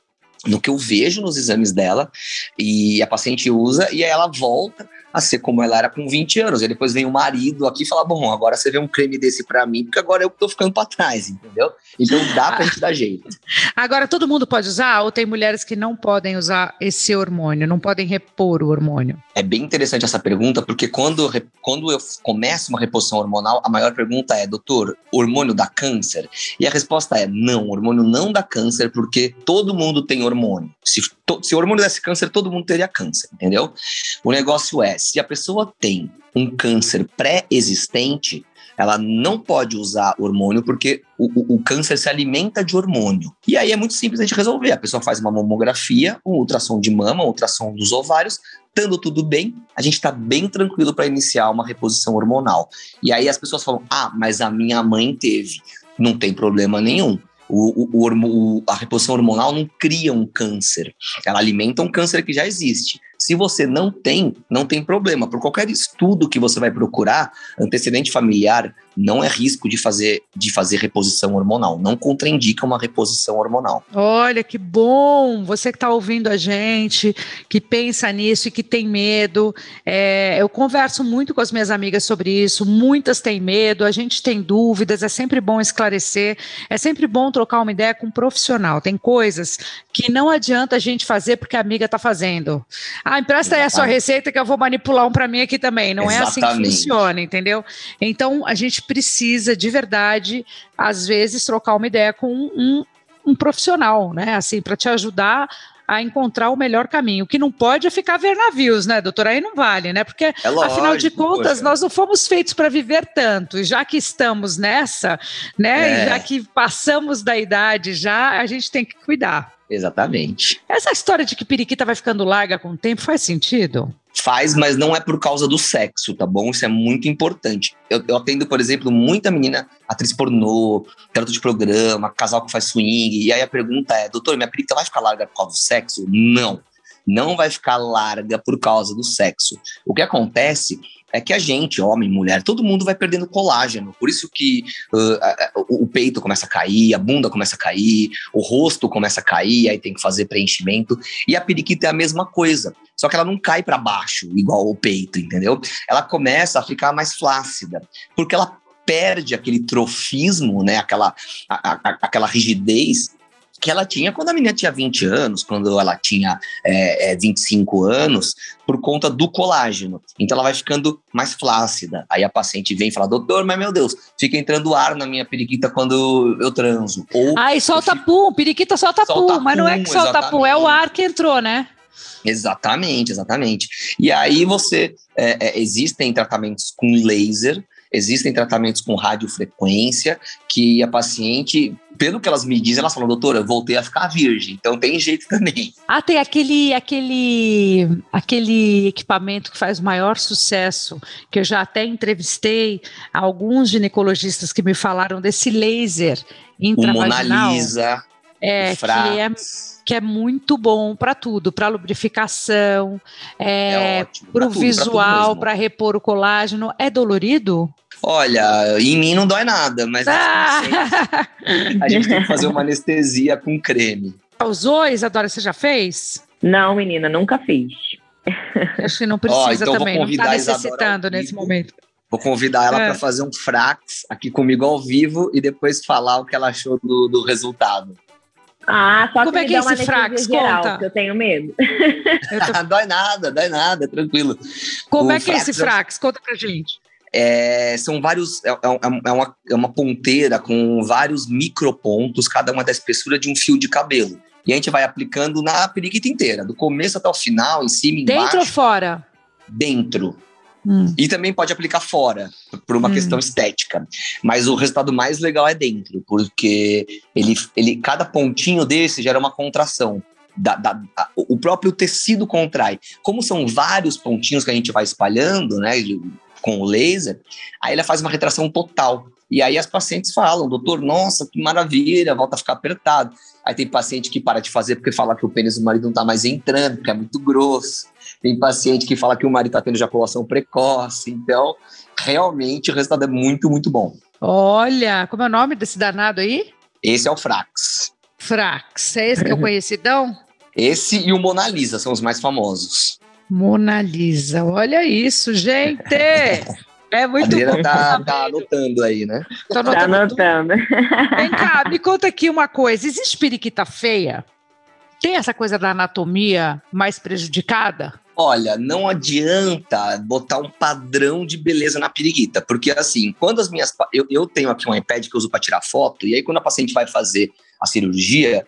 no que eu vejo nos exames dela, e a paciente usa, e aí ela volta a ser como ela era com 20 anos. E depois vem o marido aqui e fala: Bom, agora você vê um creme desse para mim, porque agora eu tô ficando para trás, entendeu? Então dá pra gente dar jeito. Agora, todo mundo pode usar ou tem mulheres que não podem usar esse hormônio, não podem repor o hormônio? É bem interessante essa pergunta, porque quando, quando eu começo uma reposição hormonal, a maior pergunta é: Doutor, hormônio dá câncer? E a resposta é: Não, hormônio não dá câncer, porque todo mundo tem hormônio. Se, to, se o hormônio desse câncer, todo mundo teria câncer, entendeu? O negócio é: se a pessoa tem um câncer pré-existente, ela não pode usar hormônio porque o, o, o, câncer se alimenta de hormônio. E aí é muito simples a gente resolver. A pessoa faz uma mamografia, um ultrassom de mama, um ultrassom dos ovários, estando tudo bem, a gente está bem tranquilo para iniciar uma reposição hormonal. E aí as pessoas falam: ah, mas a minha mãe teve. Não tem problema nenhum. O, o, o, a reposição hormonal não cria um câncer, ela alimenta um câncer que já existe. Se você não tem, não tem problema. Por qualquer estudo que você vai procurar, antecedente familiar não é risco de fazer, de fazer reposição hormonal. Não contraindica uma reposição hormonal. Olha que bom! Você que está ouvindo a gente, que pensa nisso e que tem medo. É, eu converso muito com as minhas amigas sobre isso. Muitas têm medo, a gente tem dúvidas. É sempre bom esclarecer. É sempre bom trocar uma ideia com um profissional. Tem coisas que não adianta a gente fazer porque a amiga está fazendo. Ah, empresta aí a sua receita que eu vou manipular um para mim aqui também. Não Exatamente. é assim que funciona, entendeu? Então a gente precisa de verdade, às vezes, trocar uma ideia com um, um profissional, né? Assim, para te ajudar a encontrar o melhor caminho. O que não pode é ficar ver navios, né, doutora? Aí não vale, né? Porque, é lógico, afinal de contas, poxa. nós não fomos feitos para viver tanto. E já que estamos nessa, né? É. já que passamos da idade, já a gente tem que cuidar. Exatamente. Essa história de que periquita vai ficando larga com o tempo faz sentido? Faz, mas não é por causa do sexo, tá bom? Isso é muito importante. Eu, eu atendo, por exemplo, muita menina, atriz pornô, garoto de programa, casal que faz swing, e aí a pergunta é, doutor, minha periquita vai ficar larga por causa do sexo? Não não vai ficar larga por causa do sexo. O que acontece é que a gente, homem, mulher, todo mundo vai perdendo colágeno. Por isso que uh, o, o peito começa a cair, a bunda começa a cair, o rosto começa a cair, aí tem que fazer preenchimento. E a periquita é a mesma coisa. Só que ela não cai para baixo, igual o peito, entendeu? Ela começa a ficar mais flácida, porque ela perde aquele trofismo, né? Aquela, a, a, aquela rigidez que ela tinha quando a menina tinha 20 anos, quando ela tinha é, é, 25 anos, por conta do colágeno. Então ela vai ficando mais flácida. Aí a paciente vem e fala, doutor, mas meu Deus, fica entrando ar na minha periquita quando eu transo. Ou Ai, solta fico... pum, periquita solta, solta pum, mas não é que solta exatamente. pum, é o ar que entrou, né? Exatamente, exatamente. E aí você, é, é existem tratamentos com laser, existem tratamentos com radiofrequência, que a paciente pelo que elas me dizem, elas falam, doutora, eu voltei a ficar virgem, então tem jeito também. Ah, tem aquele, aquele, aquele equipamento que faz maior sucesso, que eu já até entrevistei alguns ginecologistas que me falaram desse laser intravaginal. O Mona Lisa, é, que é que é muito bom para tudo, para lubrificação, é, é para o visual, para repor o colágeno. É dolorido? Olha, em mim não dói nada, mas ah! a gente tem que fazer uma anestesia com creme. Usou, Isadora, você já fez? Não, menina, nunca fiz. Acho que não precisa então também, não está necessitando nesse momento. Vou convidar ela é. para fazer um frax aqui comigo ao vivo e depois falar o que ela achou do, do resultado. Ah, só Como é que é esse frax? Geral, Conta. eu tenho medo. Eu tô... dói nada, dói nada, tranquilo. Como o é que é esse frax? Conta pra gente. É, são vários, é, é, é, uma, é uma ponteira com vários micropontos, cada uma da espessura de um fio de cabelo. E a gente vai aplicando na periquita inteira, do começo até o final, em cima, embaixo. Dentro ou fora? Dentro. Hum. E também pode aplicar fora, por uma hum. questão estética. Mas o resultado mais legal é dentro, porque ele, ele, cada pontinho desse gera uma contração. Da, da, a, o próprio tecido contrai. Como são vários pontinhos que a gente vai espalhando, né? com o laser, aí ela faz uma retração total. E aí as pacientes falam, doutor, nossa, que maravilha, volta a ficar apertado. Aí tem paciente que para de fazer porque fala que o pênis do marido não está mais entrando, porque é muito grosso. Tem paciente que fala que o marido está tendo ejaculação precoce. Então, realmente o resultado é muito, muito bom. Olha, como é o nome desse danado aí? Esse é o Frax. Frax, é esse que é o conhecidão? Esse e o Mona Lisa são os mais famosos. Mona Lisa, olha isso, gente! É muito a bom. Tá, tá anotando aí, né? Tô anotando. Tá anotando. Vem cá, me conta aqui uma coisa: existe periquita feia? Tem essa coisa da anatomia mais prejudicada? Olha, não adianta botar um padrão de beleza na periquita, porque assim, quando as minhas. Eu, eu tenho aqui um iPad que eu uso para tirar foto, e aí quando a paciente vai fazer a cirurgia,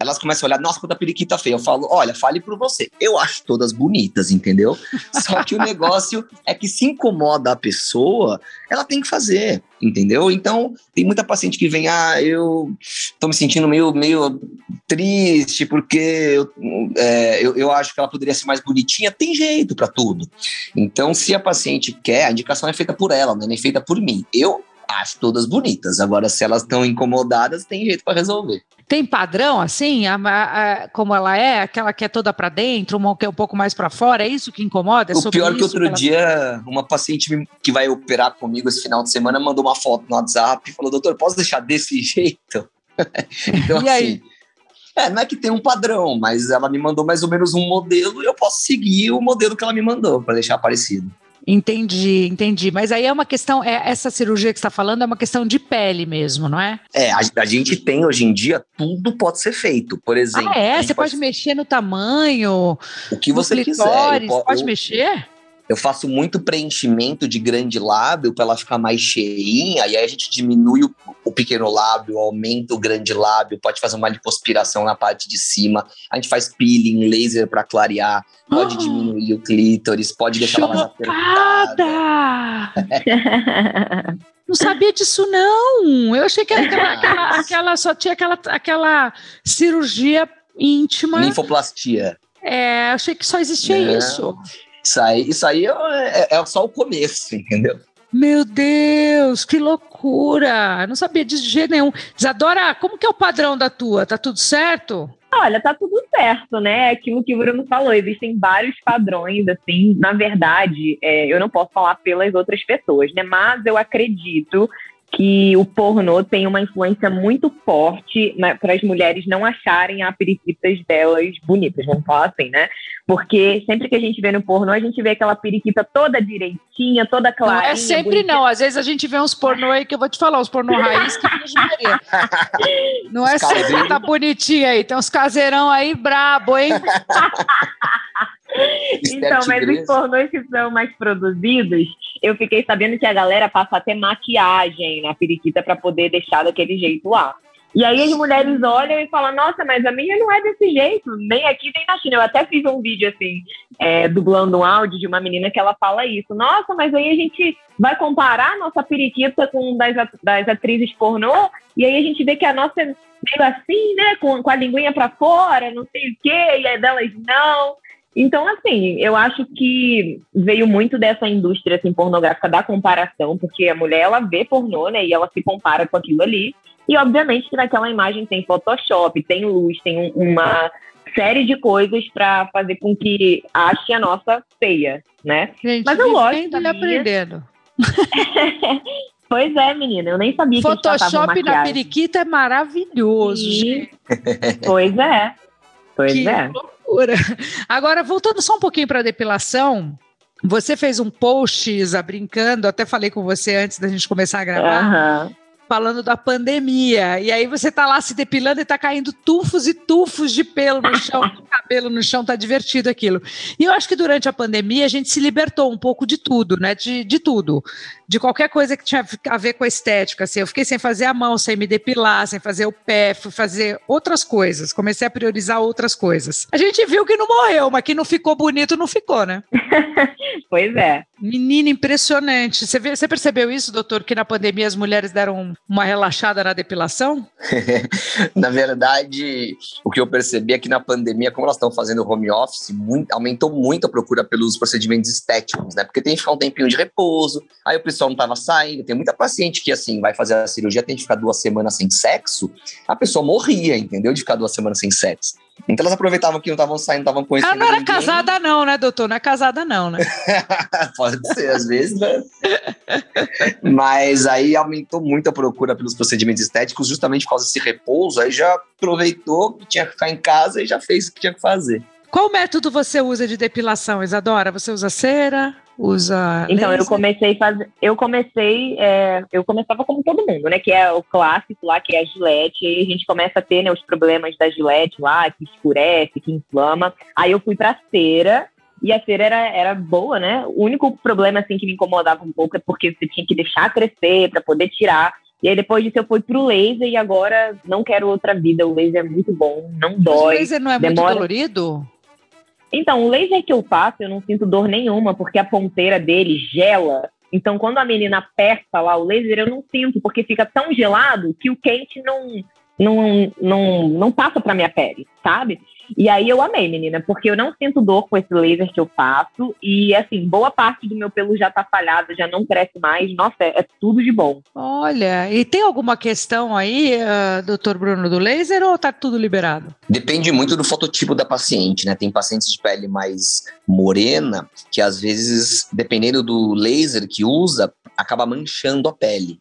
elas começam a olhar, nossa, quanta periquita feia. Eu falo, olha, fale por você. Eu acho todas bonitas, entendeu? Só que o negócio é que se incomoda a pessoa, ela tem que fazer, entendeu? Então, tem muita paciente que vem, ah, eu tô me sentindo meio, meio triste porque eu, é, eu, eu acho que ela poderia ser mais bonitinha. Tem jeito para tudo. Então, se a paciente quer, a indicação é feita por ela, não é nem feita por mim. Eu Acho todas bonitas. Agora, se elas estão incomodadas, tem jeito para resolver. Tem padrão, assim, a, a, como ela é, aquela que é toda para dentro, uma que é um pouco mais para fora, é isso que incomoda? É o pior que outro que dia, uma paciente que vai operar comigo esse final de semana mandou uma foto no WhatsApp e falou: doutor, posso deixar desse jeito? então, e aí? É, não é que tem um padrão, mas ela me mandou mais ou menos um modelo e eu posso seguir o modelo que ela me mandou para deixar parecido. Entendi, entendi. Mas aí é uma questão, é, essa cirurgia que você está falando é uma questão de pele mesmo, não é? É, a, a, gente tem hoje em dia, tudo pode ser feito. Por exemplo. Ah, é? Você pode, pode, mexer no tamanho. O que você quiser. Eu, pode eu, mexer? Eu faço muito preenchimento de grande lábio para ela ficar mais cheinha, e aí a gente diminui o, o, pequeno lábio, aumenta o grande lábio, pode fazer uma lipoaspiração na parte de cima, a gente faz peeling, laser para clarear, pode oh, diminuir o clítoris, pode deixar ela mais apertada. Não sabia disso, não. Eu achei que aquela, aquela, aquela só tinha aquela, aquela cirurgia íntima. Linfoplastia. É, achei que só existia não. isso. Isso aí, isso aí é, é, é só o começo, entendeu? Meu Deus, que loucura! Eu não sabia disso de jeito nenhum. Isadora, como que é o padrão da tua? Tá tudo certo? Olha, tá tudo certo, né? Aquilo que o Bruno falou, existem vários padrões, assim. Na verdade, é, eu não posso falar pelas outras pessoas, né? Mas eu acredito que o pornô tem uma influência muito forte né, para as mulheres não acharem a periquitas delas bonitas, vamos falar assim, né? Porque sempre que a gente vê no pornô, a gente vê aquela periquita toda direitinha, toda clara. Não é sempre bonitinha. não, às vezes a gente vê uns pornô aí que eu vou te falar, os pornô raiz que Não é sempre tá bonitinha aí, tem uns caseirão aí brabo, hein? então, mas os pornôs que são mais produzidos, eu fiquei sabendo que a galera passa até maquiagem na periquita para poder deixar daquele jeito lá. E aí as mulheres olham e falam, nossa, mas a minha não é desse jeito, nem aqui nem na China. Eu até fiz um vídeo assim, é, dublando um áudio de uma menina que ela fala isso. Nossa, mas aí a gente vai comparar a nossa periquita com das, das atrizes pornô, e aí a gente vê que a nossa é meio assim, né, com, com a linguinha para fora, não sei o quê, e a delas não. Então, assim, eu acho que veio muito dessa indústria assim, pornográfica da comparação, porque a mulher ela vê pornô, né, e ela se compara com aquilo ali. E obviamente que naquela imagem tem Photoshop, tem luz, tem um, uma série de coisas para fazer com que ache a nossa feia, né? Gente, Mas eu gosto. Minha... aprendendo. pois é, menina, eu nem sabia Photoshop que na periquita é maravilhoso, e... gente. Pois é. Pois que é. Loucura. Agora, voltando só um pouquinho para a depilação, você fez um post, Isa, brincando, até falei com você antes da gente começar a gravar. Uhum falando da pandemia. E aí você tá lá se depilando e tá caindo tufos e tufos de pelo no chão, de cabelo no chão, tá divertido aquilo. E eu acho que durante a pandemia a gente se libertou um pouco de tudo, né? De, de tudo. De qualquer coisa que tinha a ver com a estética. Assim, eu fiquei sem fazer a mão, sem me depilar, sem fazer o pé, fui fazer outras coisas. Comecei a priorizar outras coisas. A gente viu que não morreu, mas que não ficou bonito, não ficou, né? pois é. Menina, impressionante. Você, vê, você percebeu isso, doutor, que na pandemia as mulheres deram uma relaxada na depilação? na verdade, o que eu percebi é que na pandemia, como elas estão fazendo home office, muito, aumentou muito a procura pelos procedimentos estéticos, né? Porque tem que ficar um tempinho de repouso, aí o pessoal não estava saindo. Tem muita paciente que, assim, vai fazer a cirurgia, tem que ficar duas semanas sem sexo, a pessoa morria, entendeu? De ficar duas semanas sem sexo. Então elas aproveitavam que não estavam saindo, estavam conhecendo. Ela não era ninguém. casada, não, né, doutor? Não é casada, não, né? Pode ser, às vezes, né? Mas aí aumentou muito a procura pelos procedimentos estéticos, justamente por causa desse repouso. Aí já aproveitou que tinha que ficar em casa e já fez o que tinha que fazer. Qual método você usa de depilação, Isadora? Você usa cera? Usa. Então, laser? eu comecei fazer. Eu comecei. É, eu começava como todo mundo, né? Que é o clássico lá, que é a gilete. E a gente começa a ter né, os problemas da gilete lá, que escurece, que inflama. Aí eu fui pra cera. E a cera era, era boa, né? O único problema, assim, que me incomodava um pouco é porque você tinha que deixar crescer para poder tirar. E aí depois disso eu fui pro laser e agora não quero outra vida. O laser é muito bom, não dói. o laser não é demora... muito dolorido? Então, o laser que eu faço, eu não sinto dor nenhuma, porque a ponteira dele gela. Então, quando a menina aperta lá o laser, eu não sinto, porque fica tão gelado que o quente não, não, não, não passa para minha pele, sabe? E aí eu amei, menina, porque eu não sinto dor com esse laser que eu faço. E assim, boa parte do meu pelo já tá falhado, já não cresce mais. Nossa, é, é tudo de bom. Olha, e tem alguma questão aí, uh, doutor Bruno, do laser ou tá tudo liberado? Depende muito do fototipo da paciente, né? Tem pacientes de pele mais morena que às vezes, dependendo do laser que usa, acaba manchando a pele.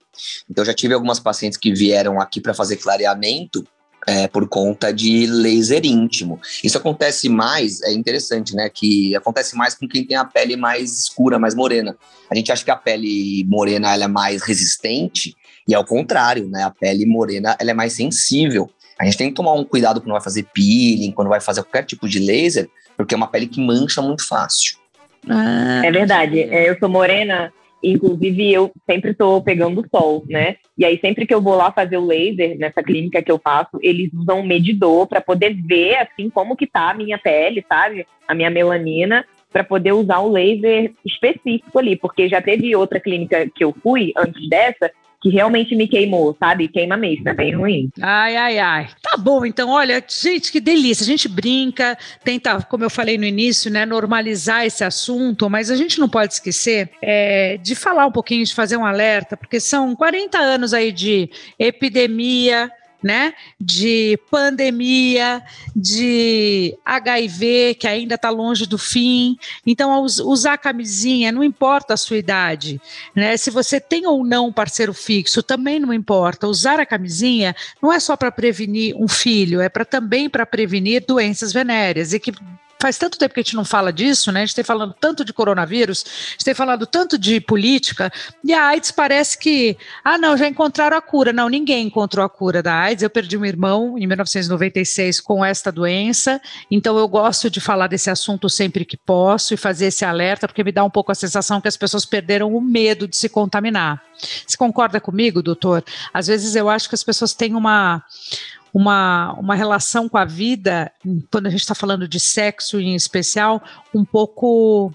Então já tive algumas pacientes que vieram aqui para fazer clareamento é, por conta de laser íntimo. Isso acontece mais, é interessante, né? Que acontece mais com quem tem a pele mais escura, mais morena. A gente acha que a pele morena ela é mais resistente, e ao contrário, né? A pele morena ela é mais sensível. A gente tem que tomar um cuidado quando vai fazer peeling, quando vai fazer qualquer tipo de laser, porque é uma pele que mancha muito fácil. Ah, é verdade. É, eu sou morena, Inclusive, eu sempre estou pegando sol, né? E aí, sempre que eu vou lá fazer o laser, nessa clínica que eu faço, eles usam um medidor para poder ver, assim, como que tá a minha pele, sabe? A minha melanina, para poder usar o laser específico ali. Porque já teve outra clínica que eu fui, antes dessa, que realmente me queimou, sabe? Queima mesmo, é bem ruim. Ai, ai, ai. Tá bom, então, olha, gente, que delícia. A gente brinca, tenta, como eu falei no início, né, normalizar esse assunto, mas a gente não pode esquecer é, de falar um pouquinho, de fazer um alerta, porque são 40 anos aí de epidemia, né? De pandemia, de HIV, que ainda está longe do fim. Então, usar camisinha, não importa a sua idade, né? Se você tem ou não um parceiro fixo, também não importa. Usar a camisinha não é só para prevenir um filho, é para também para prevenir doenças venéreas e que faz tanto tempo que a gente não fala disso, né? A gente tem falando tanto de coronavírus, a gente tem falado tanto de política, e a AIDS parece que, ah, não, já encontraram a cura. Não, ninguém encontrou a cura da AIDS. Eu perdi um irmão em 1996 com esta doença, então eu gosto de falar desse assunto sempre que posso e fazer esse alerta, porque me dá um pouco a sensação que as pessoas perderam o medo de se contaminar. Você concorda comigo, doutor? Às vezes eu acho que as pessoas têm uma uma, uma relação com a vida, quando a gente está falando de sexo em especial, um pouco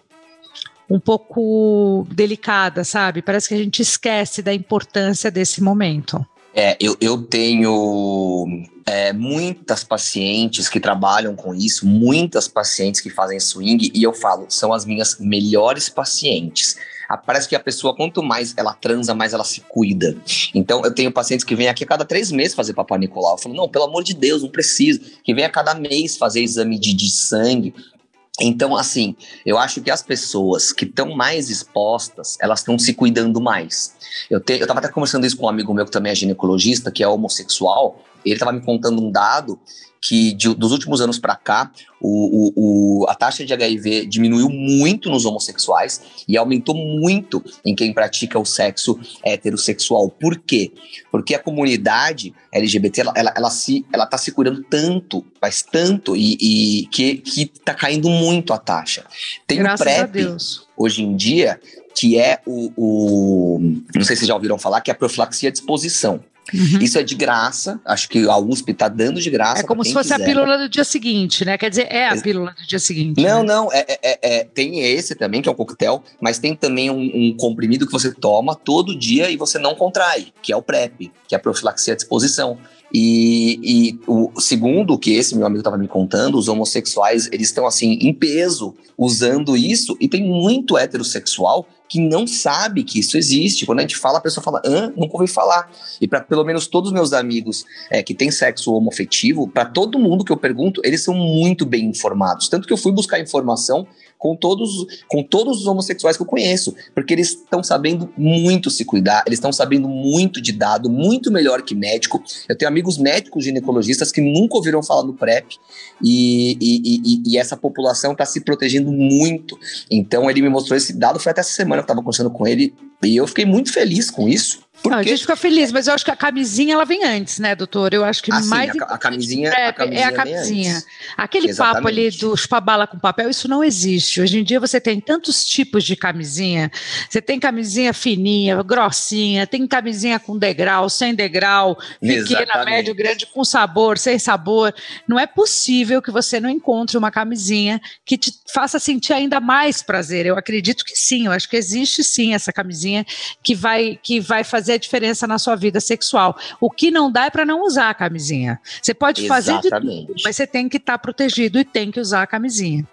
um pouco delicada, sabe? Parece que a gente esquece da importância desse momento. É, eu, eu tenho é, muitas pacientes que trabalham com isso, muitas pacientes que fazem swing, e eu falo, são as minhas melhores pacientes parece que a pessoa, quanto mais ela transa, mais ela se cuida. Então, eu tenho pacientes que vêm aqui a cada três meses fazer Papai Nicolau. Eu falo, não, pelo amor de Deus, não precisa. Que vem a cada mês fazer exame de, de sangue. Então, assim, eu acho que as pessoas que estão mais expostas, elas estão se cuidando mais. Eu, te, eu tava até conversando isso com um amigo meu que também é ginecologista, que é homossexual, ele estava me contando um dado que de, dos últimos anos para cá, o, o, a taxa de HIV diminuiu muito nos homossexuais e aumentou muito em quem pratica o sexo heterossexual. Por quê? Porque a comunidade LGBT, ela, ela, ela se, ela tá se curando tanto, faz tanto, e, e que, que tá caindo muito a taxa. Tem Graças o PrEP, hoje em dia, que é o, o, Não sei se já ouviram falar, que é a profilaxia de exposição. Uhum. Isso é de graça, acho que a USP está dando de graça. É como se fosse quiser. a pílula do dia seguinte, né? Quer dizer, é a pílula do dia seguinte. Não, né? não, é, é, é, tem esse também, que é o coquetel, mas tem também um, um, comprimido que você toma todo dia e você não contrai, que é o PrEP, que é a profilaxia de exposição. E, e o segundo que esse meu amigo estava me contando, os homossexuais, eles estão assim em peso usando isso e tem muito heterossexual que não sabe que isso existe. Quando a gente fala, a pessoa fala, ah, nunca ouvi falar. E para pelo menos todos os meus amigos é, que têm sexo homofetivo, para todo mundo que eu pergunto, eles são muito bem informados. Tanto que eu fui buscar informação com todos, com todos os homossexuais que eu conheço, porque eles estão sabendo muito se cuidar, eles estão sabendo muito de dado, muito melhor que médico. Eu tenho amigos médicos ginecologistas que nunca ouviram falar no PrEP e, e, e, e essa população está se protegendo muito. Então ele me mostrou esse dado, foi até essa semana que eu estava conversando com ele e eu fiquei muito feliz com isso. Não, a gente fica feliz, mas eu acho que a camisinha ela vem antes, né, doutor? Eu acho que ah, mais sim, a, a, camisinha, a camisinha é a camisinha. Aquele Exatamente. papo ali do chupabala com papel, isso não existe. Hoje em dia você tem tantos tipos de camisinha. Você tem camisinha fininha, grossinha, tem camisinha com degrau, sem degrau, pequena, Exatamente. médio, grande, com sabor, sem sabor. Não é possível que você não encontre uma camisinha que te faça sentir ainda mais prazer. Eu acredito que sim, eu acho que existe sim essa camisinha que vai que vai fazer fazer diferença na sua vida sexual. O que não dá é para não usar a camisinha. Você pode fazer de tudo, mas você tem que estar tá protegido e tem que usar a camisinha.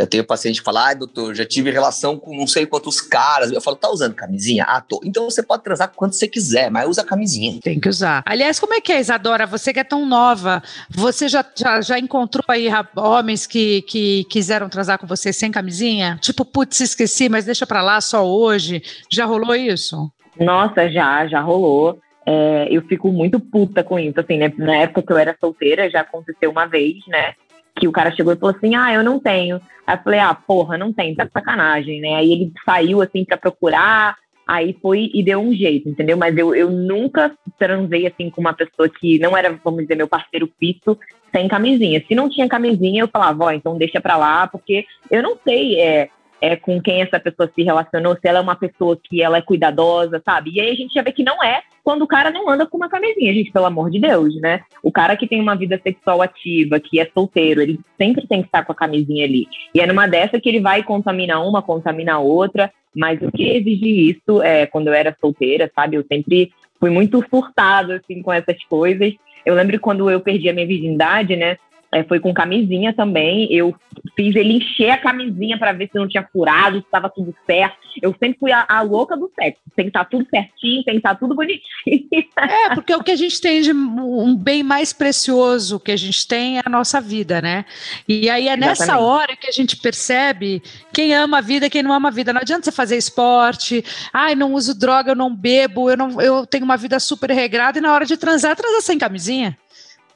Eu tenho paciente que fala, ai, doutor, já tive relação com não sei quantos caras. Eu falo, tá usando camisinha? Ah, tô. Então você pode transar quanto você quiser, mas usa camisinha. Tem que usar. Aliás, como é que é, Isadora? Você que é tão nova, você já, já, já encontrou aí homens que, que quiseram transar com você sem camisinha? Tipo, putz, esqueci, mas deixa pra lá só hoje. Já rolou isso? Nossa, já, já rolou. É, eu fico muito puta com isso, assim, né? Na época que eu era solteira, já aconteceu uma vez, né? que o cara chegou e falou assim: Ah, eu não tenho. Aí eu falei: Ah, porra, não tem, tá sacanagem, né? Aí ele saiu assim para procurar, aí foi e deu um jeito, entendeu? Mas eu, eu nunca transei assim com uma pessoa que não era, vamos dizer, meu parceiro fixo, sem camisinha. Se não tinha camisinha, eu falava: Ó, então deixa pra lá, porque eu não sei. É, é, com quem essa pessoa se relacionou, se ela é uma pessoa que ela é cuidadosa, sabe? E aí a gente já vê que não é quando o cara não anda com uma camisinha, gente, pelo amor de Deus, né? O cara que tem uma vida sexual ativa, que é solteiro, ele sempre tem que estar com a camisinha ali. E é numa dessa que ele vai contaminar uma, contaminar outra, mas o que exige isso é quando eu era solteira, sabe? Eu sempre fui muito furtado, assim, com essas coisas. Eu lembro quando eu perdi a minha virgindade, né? É, foi com camisinha também. Eu fiz ele encher a camisinha para ver se não tinha furado, se estava tudo certo. Eu sempre fui a, a, louca do sexo. Tem que estar tá tudo certinho, tem que estar tá tudo bonitinho. É, porque o que a gente tem de um bem mais precioso que a gente tem é a nossa vida, né? E aí é nessa Exatamente. hora que a gente percebe quem ama a vida e quem não ama a vida. Não adianta você fazer esporte, ai, não uso droga, eu não bebo, eu, não, eu tenho uma vida super regrada e na hora de transar, transar sem camisinha.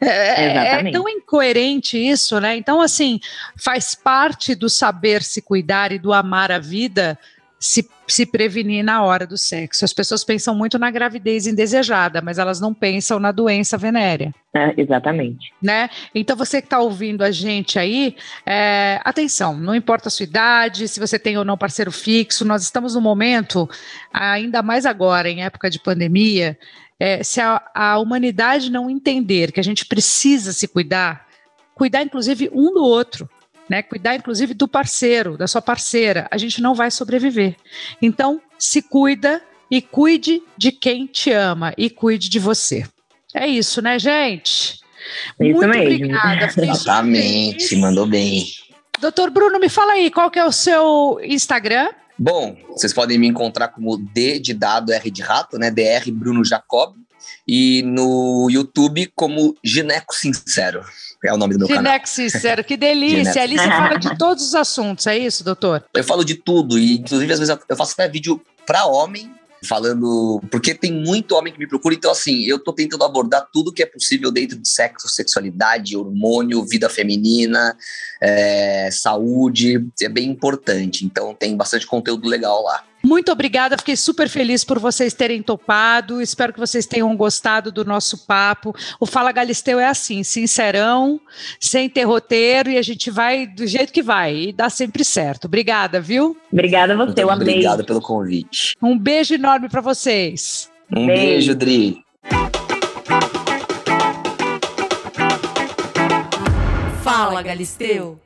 É, é, tão incoerente isso, né? Então, assim, faz parte do saber se cuidar e do amar a vida se, se prevenir na hora do sexo. As pessoas pensam muito na gravidez indesejada, mas elas não pensam na doença venérea. É, exatamente. Né? Então, você que está ouvindo a gente aí, é, atenção, não importa a sua idade, se você tem ou não parceiro fixo, nós estamos no momento, ainda mais agora, em época de pandemia, é, se a, a humanidade não entender que a gente precisa se cuidar, cuidar inclusive um do outro, né? Cuidar inclusive do parceiro, da sua parceira, a gente não vai sobreviver. Então, se cuida e cuide de quem te ama e cuide de você. É isso, né, gente? É isso Muito mesmo. obrigada. Exatamente, mandou bem. Doutor Bruno, me fala aí, qual que é o seu Instagram? Bom, vocês podem me encontrar como D de dado, R de rato, né? DR Bruno Jacob. E no YouTube como Gineco Sincero. É o nome do meu Gineco canal. Gineco Sincero, que delícia. Ali você fala de todos os assuntos, é isso, doutor? Eu falo de tudo. E, inclusive, às vezes eu faço até vídeo para homem falando. Porque tem muito homem que me procura, então, assim, eu tô tentando abordar tudo que é possível dentro de sexo, sexualidade, hormônio, vida feminina, é, saúde. É bem importante. Então, tem bastante conteúdo legal lá. Muito obrigada, fiquei super feliz por vocês terem topado. Espero que vocês tenham gostado do nosso papo. O Fala Galisteu é assim, sincerão, sem ter roteiro e a gente vai do jeito que vai e dá sempre certo. Obrigada, viu? Obrigada a você, eu amei. Obrigado pelo convite. Um beijo enorme para vocês. Um beijo, beijo Dri. Fala Galisteu.